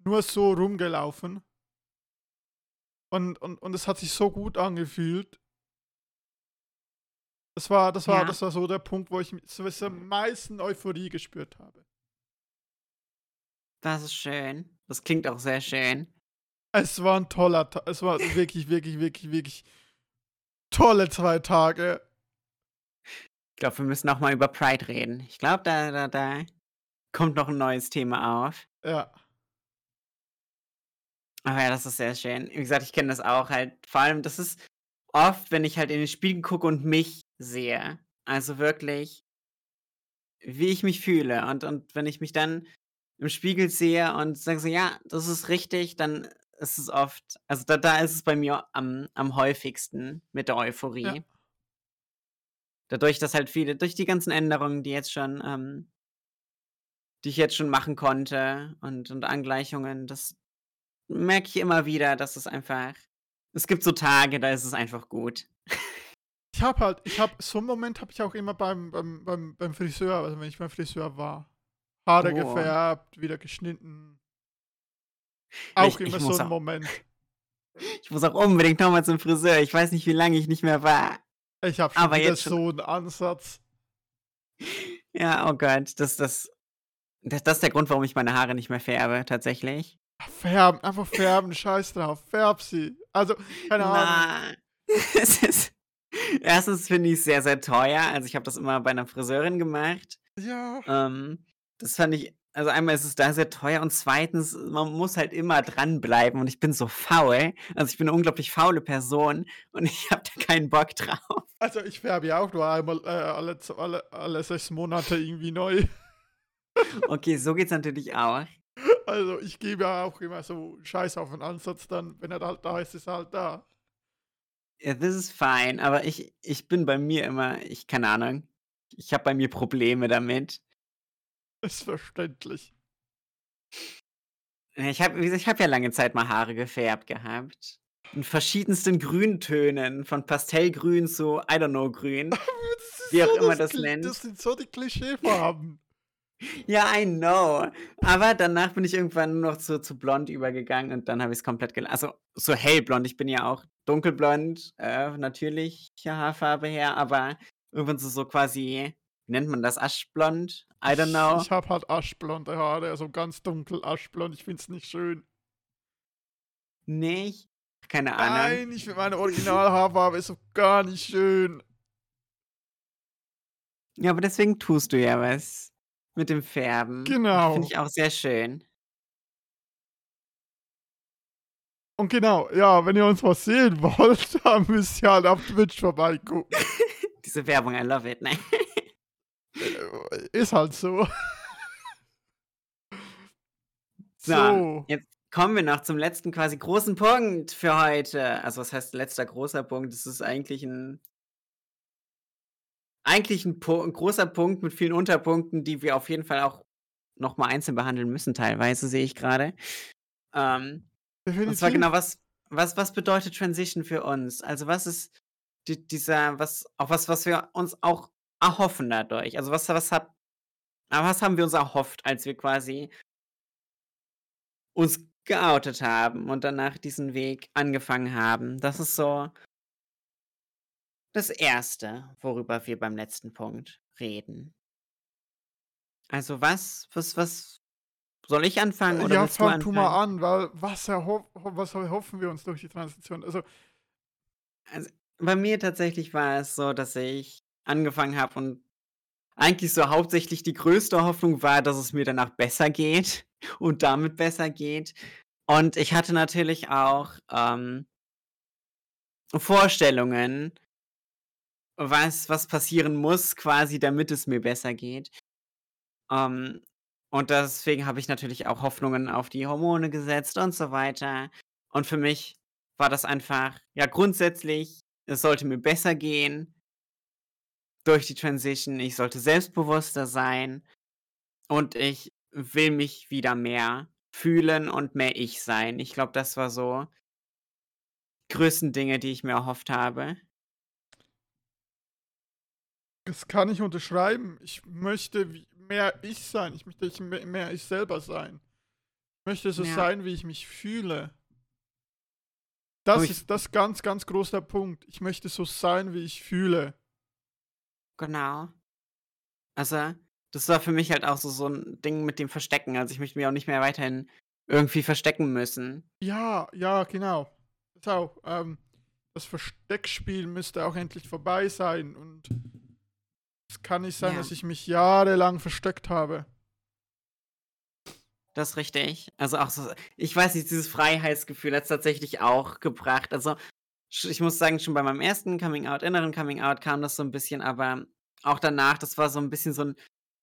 nur so rumgelaufen. Und und und es hat sich so gut angefühlt. Das war das war Ja. das war so der Punkt, wo ich am meisten Euphorie gespürt habe. Das ist schön. Das klingt auch sehr schön. Es war 'n toller Ta es war wirklich, wirklich, wirklich, wirklich tolle 2 Tage. Ich glaube, wir müssen noch mal über Pride reden. Ich glaube, da da da kommt noch 'n neues Thema auf. Ja. Aber ja, das ist sehr schön. Wie gesagt, ich kenne das auch halt. Vor allem, das ist oft, wenn ich halt in den Spiegel gucke und mich sehe. Also wirklich wie ich mich fühle. Und und wenn ich mich dann im Spiegel sehe und sage so: „Ja, das ist richtig“, dann ist es oft also, da da ist es bei mir am am häufigsten mit der Ja. Euphorie. Dadurch, dass halt viele durch die ganzen Änderungen, die jetzt schon, ähm die ich jetzt schon machen konnte und und Angleichungen, das merke ich immer wieder, dass es einfach es gibt so Tage, da ist es einfach gut. Ich habe halt ich habe so 'n Moment habe ich auch immer beim beim beim beim Friseur, also, wenn ich beim Friseur war. Haare Oh. gefärbt, wieder geschnitten. auch Ich- immer ich so muss ein auch- Moment. Ich muss auch unbedingt nochmal zum Friseur. Ich weiß nicht, wie lange ich nicht mehr war. Ich habe schon Aber wieder jetzt schon- so einen Ansatz. Ja, oh Gott, das, das, das, das ist der Grund, warum ich meine Haare nicht mehr färbe, tatsächlich. Färben, einfach färben, scheiß drauf. Färb sie. Also, keine Ahnung. Es ist, erstens finde ich es sehr, sehr teuer. Also ich habe das immer bei einer Friseurin gemacht. Ja. Ähm, das fand ich, also einmal ist es da sehr teuer und zweitens, man muss halt immer dranbleiben und ich bin so faul. Also ich bin eine unglaublich faule Person und ich habe da keinen Bock drauf. Also, ich färbe ja auch nur einmal äh, alle, alle, alle sechs Monate irgendwie neu. Okay, so geht's natürlich auch. Also, ich gebe ja auch immer so Scheiß auf den Ansatz dann. Wenn er halt da ist, ist er halt da. Ja, das ist fein, aber ich, ich bin bei mir immer, ich keine Ahnung. Ich habe bei mir Probleme damit. Ist verständlich. Ich habe ich hab ja lange Zeit mal Haare gefärbt gehabt. In verschiedensten Grüntönen, von Pastellgrün zu, I don't know, grün. Wie auch immer das das nennt. Das sind so die Klischeefarben. Ja, I know. Aber danach bin ich irgendwann nur noch zu, zu blond übergegangen und dann habe ich es komplett gelassen. Also so hellblond. Ich bin ja auch dunkelblond, äh, natürlich Haarfarbe her, aber irgendwann so, so quasi, wie nennt man das, aschblond? I don't know. Ich, ich habe halt aschblonde Haare, also ganz dunkel aschblond. Ich find's nicht schön. Nicht? Keine Ahnung. Nein, ich finde meine Originalhaarfarbe ist so gar nicht schön. Ja, aber deswegen tust du ja was mit dem Färben. Genau. Finde ich auch sehr schön. Und genau, ja, wenn ihr uns was sehen wollt, dann müsst ihr halt auf Twitch vorbeigucken. Diese Werbung, I love it. Nein. Äh, Ist halt so. So, So. jetzt kommen wir noch zum letzten quasi großen Punkt für heute. Also was heißt letzter großer Punkt? Es ist eigentlich ein eigentlich ein, ein großer Punkt mit vielen Unterpunkten, die wir auf jeden Fall auch noch mal einzeln behandeln müssen, teilweise sehe ich gerade. Ähm, und zwar genau, was, was, was bedeutet Transition für uns? Also was ist die, dieser, was, auch was, was wir uns auch erhoffen dadurch? Also was, was hat, aber was haben wir uns erhofft, als wir quasi uns geoutet haben und danach diesen Weg angefangen haben? Das ist so das Erste, worüber wir beim letzten Punkt reden. Also was, was, was soll ich anfangen oder ja, du fang anfangen? du mal an, weil was, erho was erhoffen wir uns durch die Transition? Also, Bei mir tatsächlich war es so, dass ich angefangen habe und eigentlich so hauptsächlich die größte Hoffnung war, dass es mir danach besser geht und damit besser geht. Und ich hatte natürlich auch ähm, Vorstellungen, was, was passieren muss, quasi, damit es mir besser geht. Ähm, und deswegen habe ich natürlich auch Hoffnungen auf die Hormone gesetzt und so weiter. Und für mich war das einfach, ja, grundsätzlich, es sollte mir besser gehen durch die Transition. Ich sollte selbstbewusster sein. Und ich will mich wieder mehr fühlen und mehr ich sein. Ich glaube, das war so größten Dinge, die ich mir erhofft habe. Das kann ich unterschreiben. Ich möchte mehr ich sein. Ich möchte mehr ich selber sein. Ich möchte so Ja. sein, wie ich mich fühle. Das ich- ist das ganz, ganz großer Punkt. Ich möchte so sein, wie ich fühle. Genau. Also, das war für mich halt auch so, so ein Ding mit dem Verstecken. Also, ich möchte mich auch nicht mehr weiterhin irgendwie verstecken müssen. Ja, ja, genau. Das auch. Ähm, das Versteckspiel müsste auch endlich vorbei sein. Und kann nicht sein, Ja. dass ich mich jahrelang versteckt habe. Das ist richtig. Also auch so, ich weiß nicht, dieses Freiheitsgefühl hat es tatsächlich auch gebracht. Also ich muss sagen, schon bei meinem ersten Coming Out, inneren Coming Out kam das so ein bisschen, aber auch danach, das war so ein bisschen so ein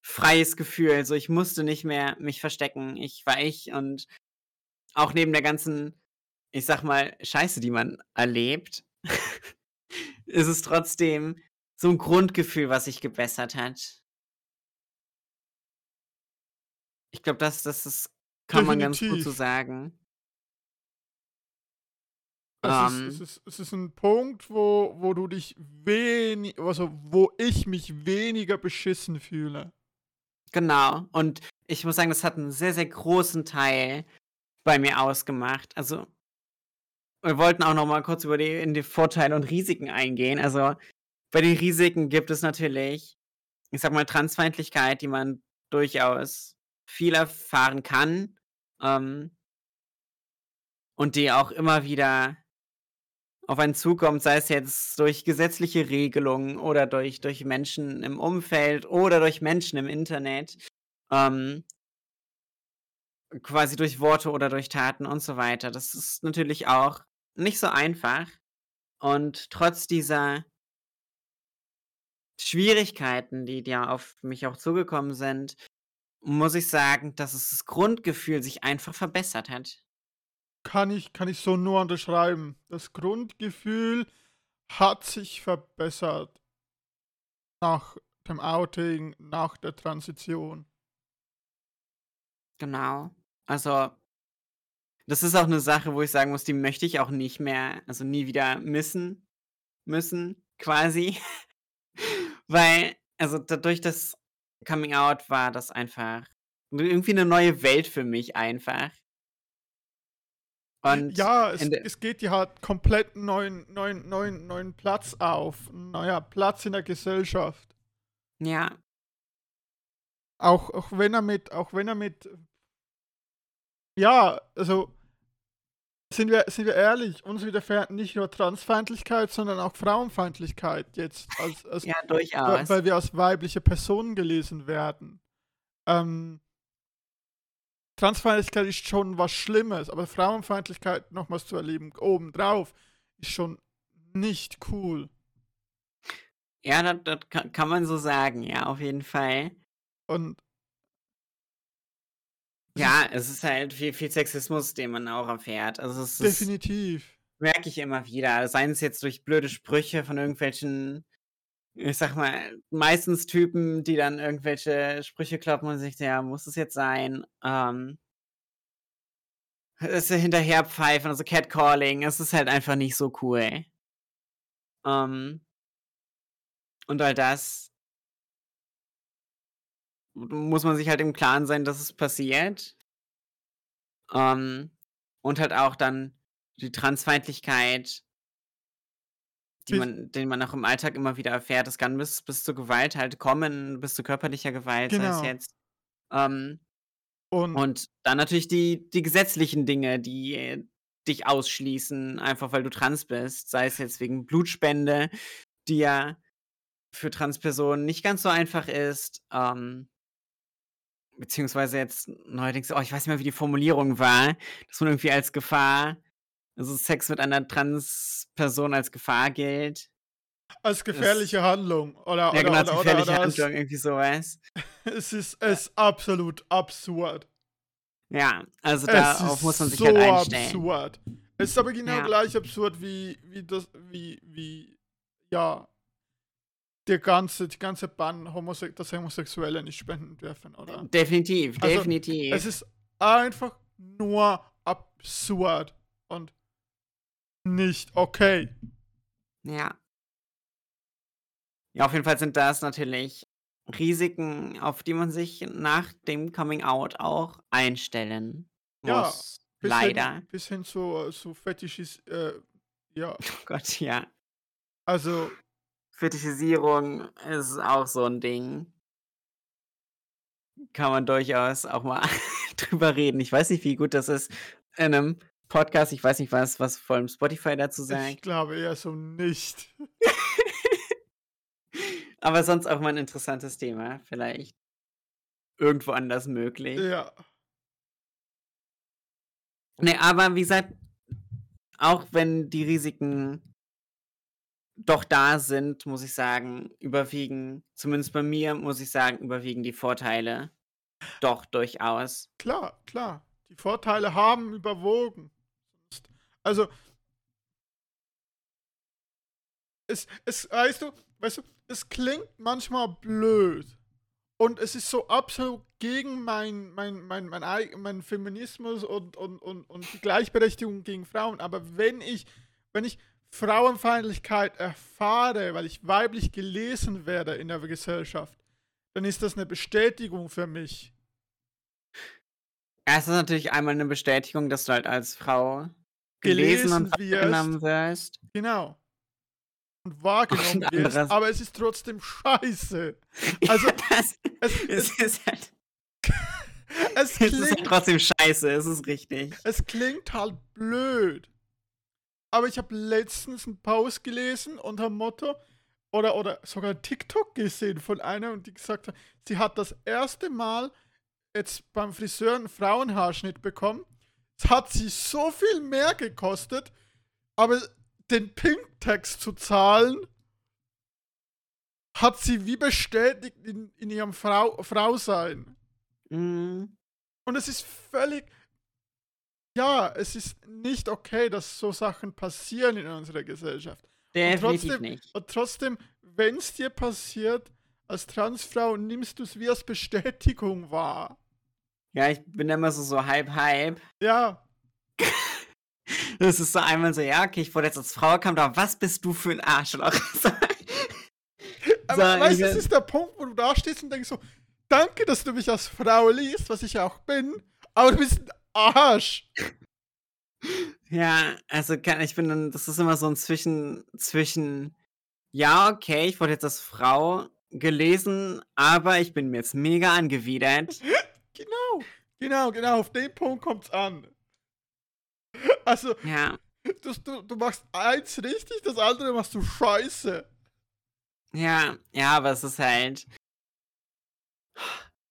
freies Gefühl. Also ich musste nicht mehr mich verstecken. Ich war ich und auch neben der ganzen, ich sag mal, Scheiße, die man erlebt, ist es trotzdem so ein Grundgefühl, was sich gebessert hat. Ich glaube, das, das ist, kann man ganz gut so Definitiv. sagen. Es, Ähm. ist, es, ist, es ist ein Punkt, wo, wo du dich wenig, also wo ich mich weniger beschissen fühle. Genau. Und ich muss sagen, das hat einen sehr, sehr großen Teil bei mir ausgemacht. Also wir wollten auch noch mal kurz über die in die Vorteile und Risiken eingehen. Also, bei den Risiken gibt es natürlich, ich sage mal, Transfeindlichkeit, die man durchaus viel erfahren kann, ähm und die auch immer wieder auf einen zukommt, sei es jetzt durch gesetzliche Regelungen oder durch durch Menschen im Umfeld oder durch Menschen im Internet. Ähm quasi durch Worte oder durch Taten und so weiter. Das ist natürlich auch nicht so einfach. Und trotz dieser Schwierigkeiten, die ja auf mich auch zugekommen sind, muss ich sagen, dass es das Grundgefühl sich einfach verbessert hat. Kann ich kann ich so nur unterschreiben. Das Grundgefühl hat sich verbessert nach dem Outing, nach der Transition. Genau. Also das ist auch 'ne Sache, wo ich sagen muss, die möchte ich auch nicht mehr also nie wieder missen müssen quasi. Weil also dadurch das Coming Out war das einfach irgendwie 'ne neue Welt für mich einfach. Und Ja, es es geht dir halt komplett neuen neuen neuen neuen Platz auf 'n neuer Platz in der Gesellschaft. Ja. Auch auch wenn er mit auch wenn er mit ja, also sind wir sind wir ehrlich, uns widerfährt nicht nur Transfeindlichkeit, sondern auch Frauenfeindlichkeit jetzt als als Ja, weil durchaus. weil wir als weibliche Personen gelesen werden. Ähm Transfeindlichkeit ist schon was Schlimmes, aber Frauenfeindlichkeit nochmals zu erleben obendrauf ist schon nicht cool. Ja, das das ka kann man so sagen, ja, auf jeden Fall. Und Ja, ist es ist halt viel viel Sexismus, den man auch erfährt. Also, es ist Definitiv. merke ich immer wieder. Seien es jetzt durch blöde Sprüche von irgendwelchen, ich sage mal, meistens Typen, die dann irgendwelche Sprüche kloppen und sich ja, muss es jetzt sein? Ähm es hinterherpfeifen, also Catcalling, es ist halt einfach nicht so cool. Ähm und all das muss man sich halt im Klaren sein, dass es passiert. Ähm, und halt auch dann die Transfeindlichkeit die man den man auch im Alltag immer wieder erfährt. Es kann bis bis zur Gewalt halt kommen, bis zu körperlicher Gewalt, sei es Genau. jetzt. Ähm Und und dann natürlich die die gesetzlichen Dinge, die dich ausschließen, einfach weil du trans bist, sei es jetzt wegen Blutspende, die ja für Transpersonen nicht ganz so einfach ist, ähm beziehungsweise jetzt neuerdings oh, ich weiß nicht mehr, wie die Formulierung war, dass man irgendwie als Gefahr also Sex mit einer Transperson als Gefahr gilt. Als gefährliche Handlung oder Ja, genau, oder als oder gefährliche oder als Handlung, irgendwie so was. es ist es absolut absurd. Ja, also Es darauf muss man ist sich so halt einstellen. absurd. Es ist aber genau Ja. gleich absurd wie wie das wie wie ja der ganze die ganze Bann Homose dass Homosexuelle nicht spenden dürfen, oder? Definitiv, Also, definitiv. es ist einfach nur absurd und nicht okay. Ja. Ja, auf jeden Fall sind das natürlich Risiken, auf die man sich nach dem Coming Out auch einstellen Ja, muss, bis leider. hin bis hin zu zu Fetischis äh, ja. Oh Gott, ja. Also Fetischisierung ist auch so 'n Ding. Kann man durchaus auch mal drüber reden. Ich weiß nicht, wie gut das ist in 'nem Podcast. Ich weiß nicht, was was vor allem Spotify dazu Ich sagt. glaube eher so nicht. Aber sonst auch mal 'n interessantes Thema, vielleicht irgendwo anders möglich. Ja. Ne, aber wie gesagt, auch wenn die Risiken doch da sind, muss ich sagen, überwiegen zumindest bei mir, muss ich sagen, überwiegen die Vorteile doch durchaus. Klar, klar. Die Vorteile haben überwogen. Also es es weißt du weißt du, es klingt manchmal blöd und es ist so absolut gegen mein mein mein mein ei meinen Feminismus und und und und die Gleichberechtigung gegen Frauen, aber wenn ich wenn ich Frauenfeindlichkeit erfahre, weil ich weiblich gelesen werde in der Gesellschaft, dann ist das 'ne Bestätigung für mich. Es ist natürlich einmal 'ne Bestätigung, dass du halt als Frau gelesen Gelesen und wahrgenommen wirst. Genau. Und wahrgenommen Und wirst, aber es ist trotzdem scheiße. Also, Ja, das es es es ist halt es es ist halt klingt trotzdem scheiße, es ist richtig. es klingt halt blöd. Aber ich habe letztens 'n Post gelesen unter dem Motto oder oder sogar TikTok gesehen von einer und die gesagt hat, sie hat das erste Mal jetzt beim Friseur 'n Frauenhaarschnitt bekommen. Es hat sie so viel mehr gekostet, aber den Pink-Tax zu zahlen hat sie wie bestätigt in in ihrem Frau Frausein. Mhm. Und es ist völlig ja, es ist nicht okay, dass so Sachen passieren in unserer Gesellschaft. Und Definitiv trotzdem nicht. und trotzdem, wenn's dir passiert, als Transfrau nimmst du's wie als Bestätigung wahr. Ja, ich bin immer so so halb halb. Ja. Das ist so einmal so: „Ja, okay, ich wurde jetzt als Frau erkannt, aber was bist du für 'n Arschloch?“ So Aber so, weißt du, das ist der Punkt, wo du da stehst und denkst so: „Danke, dass du mich als Frau liest“, was ich ja auch bin, aber du bist 'n Arsch. Ja, also ich bin dann das ist immer so 'n zwischen zwischen: „Ja, okay, ich wurde jetzt als Frau gelesen, aber ich bin mir jetzt mega angewidert.“ Genau, genau, genau, auf den Punkt kommt's an. Also, Ja. das du du machst eins richtig, das andere machst du scheiße. Ja, ja, aber es ist halt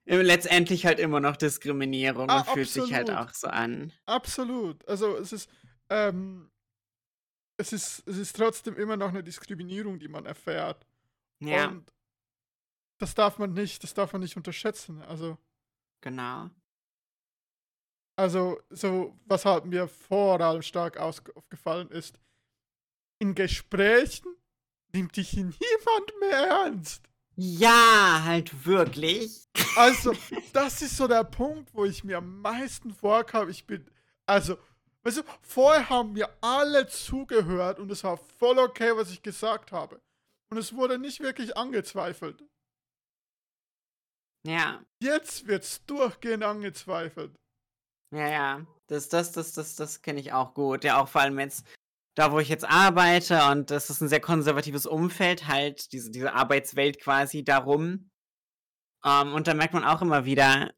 letztendlich halt immer noch Diskriminierung Ah, und fühlt sich halt absolut. auch so an. Absolut. Also, es ist, ähm es ist es ist trotzdem immer noch 'ne Diskriminierung, die man erfährt. Ja. Und das darf man nicht das darf man nicht unterschätzen. Also Genau. also, so was halt mir vor allem stark aufgefallen ist in Gesprächen nimmt dich niemand mehr ernst. Ja, halt wirklich. Also, das ist so der Punkt, wo ich mir am meisten vorkam, ich bin also, weißt du, vorher haben mir alle zugehört und es war voll okay, was ich gesagt habe. Und es wurde nicht wirklich angezweifelt. Ja. Jetzt wird's durchgehend angezweifelt. Ja, ja. Das das das das das kenne ich auch gut. Ja, auch vor allem jetzt da, wo ich jetzt arbeite und das ist 'n sehr konservatives Umfeld, halt diese diese Arbeitswelt quasi darum. Ähm, und da merkt man auch immer wieder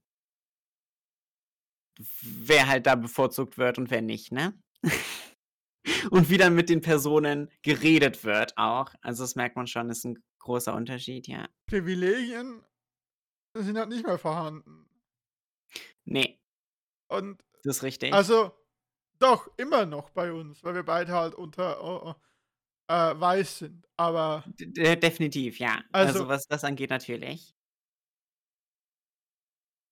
wer halt da bevorzugt wird und wer nicht, ne? Und wie dann mit den Personen geredet wird auch. Also, das merkt man schon, ist 'n großer Unterschied, ja. Privilegien sind halt nicht mehr vorhanden. Ne. Und Das ist richtig. also, doch, immer noch bei uns, weil wir beide halt unter o o äh, weiß sind, aber de definitiv, ja. Also, Also was das angeht, natürlich.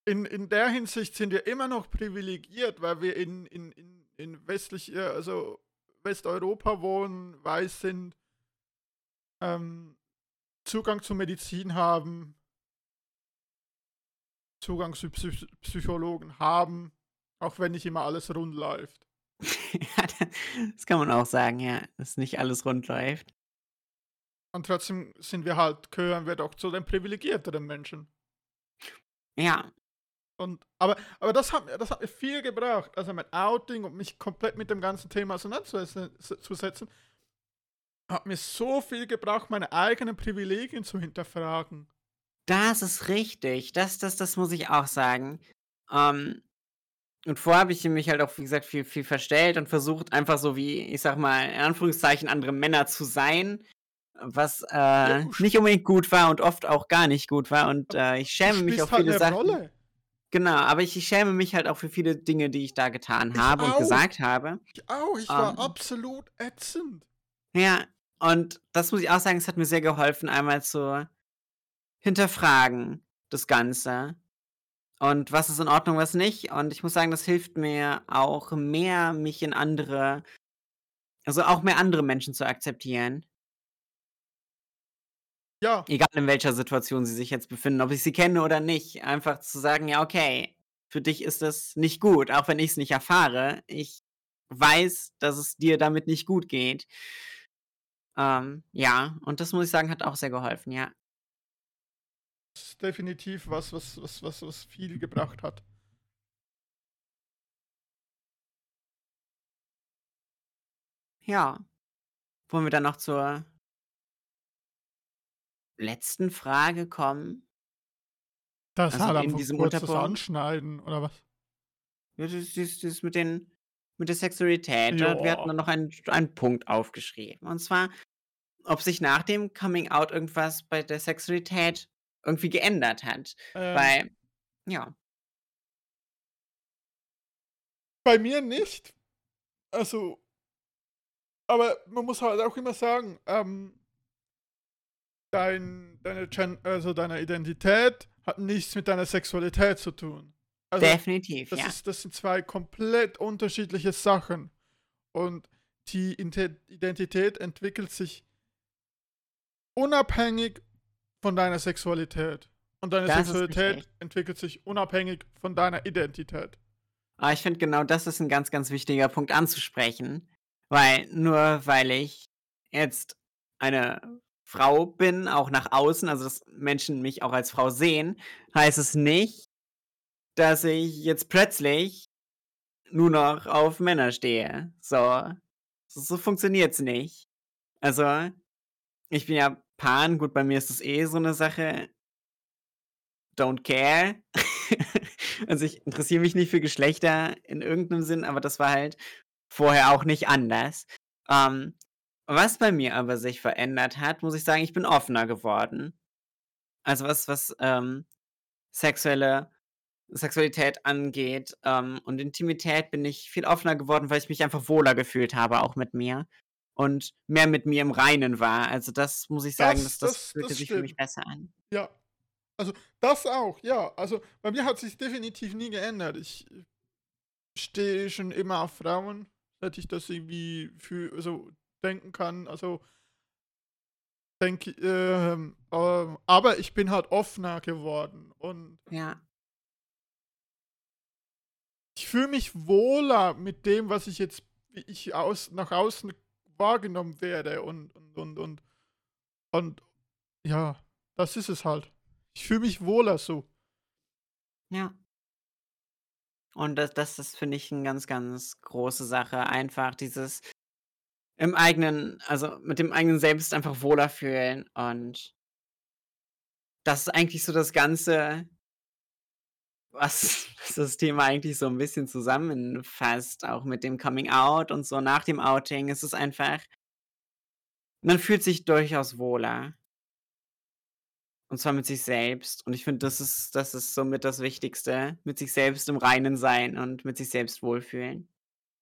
in in der Hinsicht sind wir immer noch privilegiert, weil wir in in in in westlich äh, also, Westeuropa wohnen, weiß sind ähm, Zugang zur Medizin haben Zugang zu Psych Psychologen haben, auch wenn nicht immer alles rund läuft. Ja, da das kann man auch sagen, ja, dass nicht alles rund läuft. Und trotzdem sind wir halt gehören wir doch zu den privilegierteren Menschen. Ja. Und aber aber das hat mir das hat mir viel gebracht. Also, mein Outing und mich komplett mit dem ganzen Thema auseinanderzusetzen zu setzen, hat mir so viel gebracht, meine eigenen Privilegien zu hinterfragen. Das ist richtig. Das das das muss ich auch sagen. Ähm, und vorher habe ich mich halt auch, wie gesagt, viel viel verstellt und versucht, einfach so wie, ich sage mal, in Anführungszeichen, andere Männer zu sein, was, Ja, äh, du nicht unbedingt gut war und oft auch gar nicht gut war und, äh, ich schäme mich auf halt viele Sachen. Rolle. Genau, aber ich ich schäme mich halt auch für viele Dinge, die ich da getan Ich habe und auch. gesagt habe. Ich auch. Ich war Ähm absolut ätzend. Ja, und das muss ich auch sagen, es hat mir sehr geholfen, einmal zu hinterfragen, das Ganze. Und was ist in Ordnung, was nicht. Und ich muss sagen, das hilft mir auch mehr, mich in andere also, auch mehr andere Menschen zu akzeptieren. Ja. Egal in welcher Situation sie sich jetzt befinden, ob ich sie kenne oder nicht. Einfach zu sagen: „Ja, okay, für dich ist das nicht gut, auch wenn ich's nicht erfahre. Ich weiß, dass es dir damit nicht gut geht.“ Ähm, ja, und das muss ich sagen, hat auch sehr geholfen, ja ist definitiv was, was, was, was, was viel gebracht hat. Ja. Wollen wir dann noch zur letzten Frage kommen? Das also hat einfach diesem kurzes Anschneiden, oder was? Ja, das, das, das mit, den, mit der Sexualität. Ja. Wir hatten dann noch einen, einen Punkt aufgeschrieben. Und zwar, ob sich nach dem Coming Out irgendwas bei der Sexualität irgendwie geändert hat. Ähm Weil ja. Bei mir nicht. Also aber man muss halt auch immer sagen, ähm dein deine Gen also, deine Identität hat nichts mit deiner Sexualität zu tun. Also, Definitiv, das ja. ist das sind 2 komplett unterschiedliche Sachen. Und die Identität entwickelt sich unabhängig von deiner Sexualität. Und deine Das Sexualität entwickelt sich unabhängig von deiner Identität. Aber ich finde, genau das ist 'n ganz, ganz wichtiger Punkt anzusprechen, weil nur weil ich jetzt eine Frau bin, auch nach außen, also, dass Menschen mich auch als Frau sehen, heißt es nicht, dass ich jetzt plötzlich nur noch auf Männer stehe. So so funktioniert's nicht. Also, ich bin ja pan, gut, bei mir ist es eh so 'ne Sache don't care. Also, ich interessiere mich nicht für Geschlechter in irgend 'nem Sinn, aber das war halt vorher auch nicht anders. Ähm, was bei mir aber sich verändert hat, muss ich sagen, ich bin offener geworden. Also, was was, ähm, sexuelle Sexualität angeht, ähm, und Intimität bin ich viel offener geworden, weil ich mich einfach wohler gefühlt habe auch mit mir und mehr mit mir im Reinen war. Also, das muss ich sagen, das Das das fühlte das sich für mich stimmt. besser an. Ja. Also, das auch, ja. Also, bei mir hat sich definitiv nie geändert. Ich stehe schon immer auf Frauen, seit ich das irgendwie für so denken kann. Also denke ähm, ähm, aber ich bin halt offener geworden und Ja. ich fühle mich wohler mit dem, was ich jetzt wie ich aus nach außen wahrgenommen werde und und und und und ja, das ist es halt. Ich fühle mich wohler so. Ja. Und das das ist, finde ich, 'n ganz, ganz große Sache, einfach dieses im eigenen also, mit dem eigenen Selbst einfach wohler fühlen und das ist eigentlich so das Ganze was das Thema eigentlich so 'n bisschen zusammenfasst, auch mit dem Coming Out und so nach dem Outing. Es ist einfach man fühlt sich durchaus wohler. Und zwar mit sich selbst. Und ich finde, das ist das ist somit das Wichtigste, mit sich selbst im Reinen sein und mit sich selbst wohlfühlen.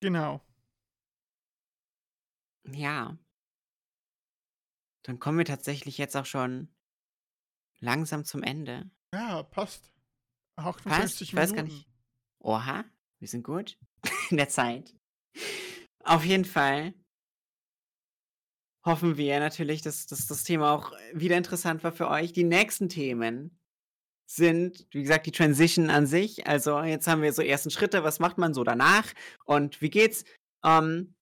Genau. Ja. Dann kommen wir tatsächlich jetzt auch schon langsam zum Ende. Ja, passt. Passt? 58 Ich weiß gar Minuten. nicht oha, wir sind gut in der Zeit. Auf jeden Fall hoffen wir natürlich, dass dass das Thema auch wieder interessant war für euch. Die nächsten Themen sind, wie gesagt, die Transition an sich. Also, jetzt haben wir so ersten Schritte, was macht man so danach und wie geht's? Ähm,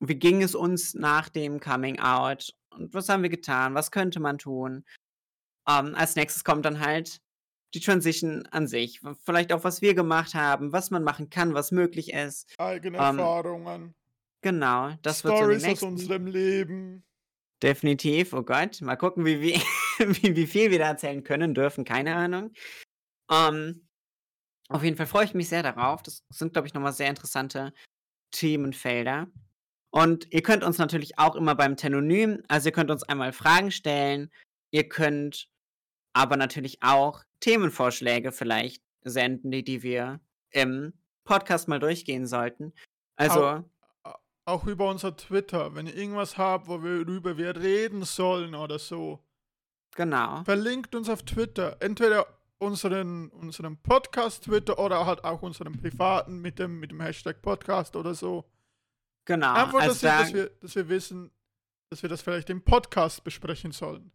wie ging es uns nach dem Coming Out und was haben wir getan? Was könnte man tun? Ähm, als Nächstes kommt dann halt die Transition an sich. Vielleicht auch, was wir gemacht haben, was man machen kann, was möglich ist. Eigene Ähm Erfahrungen. Genau, das wird so Storys aus nächsten unserem Leben. Definitiv, oh Gott, mal gucken, wie wie wie wie viel wir da erzählen können, dürfen, keine Ahnung. Ähm, auf jeden Fall freue ich mich sehr darauf. Das sind, glaube ich, noch mal sehr interessante Themenfelder. Und ihr könnt uns natürlich auch immer beim Telonym also, ihr könnt uns einmal Fragen stellen. Ihr könnt aber natürlich auch Themenvorschläge vielleicht senden, die die wir im Podcast mal durchgehen sollten. Also a auch über unser Twitter, wenn ihr irgendwas habt, worüber wir reden sollen oder so. Genau. Verlinkt uns auf Twitter. Entweder unseren unseren Podcast-Twitter oder halt auch unseren privaten mit dem mit dem Hashtag Podcast oder so. Genau, Einfach, also dass wir da dass wir dass wir wissen, dass wir das vielleicht im Podcast besprechen sollen.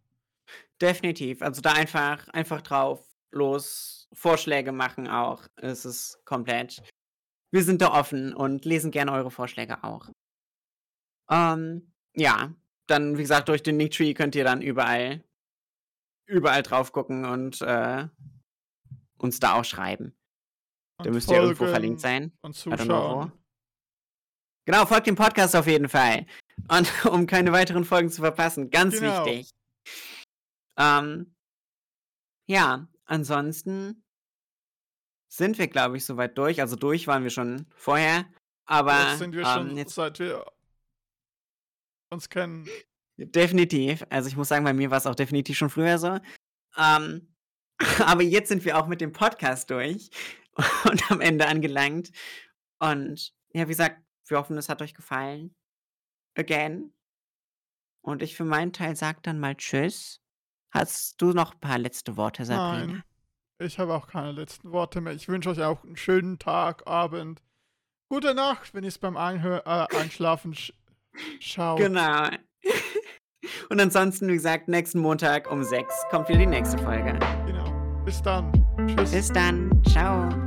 Definitiv. Also, da einfach einfach drauf los Vorschläge machen auch. Es ist komplett wir sind da offen und lesen gerne eure Vorschläge auch. Ähm, ja, dann, wie gesagt, durch den Linktree könnt ihr dann überall überall drauf gucken und, äh, uns da auch schreiben. Und müsste ja irgendwo verlinkt sein. und zuschauen. Genau, folgt dem Podcast auf jeden Fall. Und um keine weiteren Folgen zu verpassen. Ganz Genau. wichtig. Ähm, ja, ansonsten sind wir, glaube ich, soweit durch. Also durch waren wir schon vorher. Aber Jetzt sind wir schon, ähm, jetzt seit wir uns kennen. definitiv. Also ich muss sagen, bei mir war es auch definitiv schon früher so. Ähm, aber jetzt sind wir auch mit dem Podcast durch und am Ende angelangt. Und ja, wie gesagt, wir hoffen, es hat euch gefallen. Again. Und ich für meinen Teil sag dann mal Tschüss. Hast du noch ein paar letzte Worte, Sabrina? Nein, ich habe auch keine letzten Worte mehr. Ich wünsche euch auch einen schönen Tag, Abend. Gute Nacht, wenn ihr es beim Einhör äh, Einschlafen sch schaut. Genau. Und ansonsten, wie gesagt, nächsten Montag um 6 kommt wieder die nächste Folge. Genau. Bis dann. Tschüss. Bis dann. Ciao.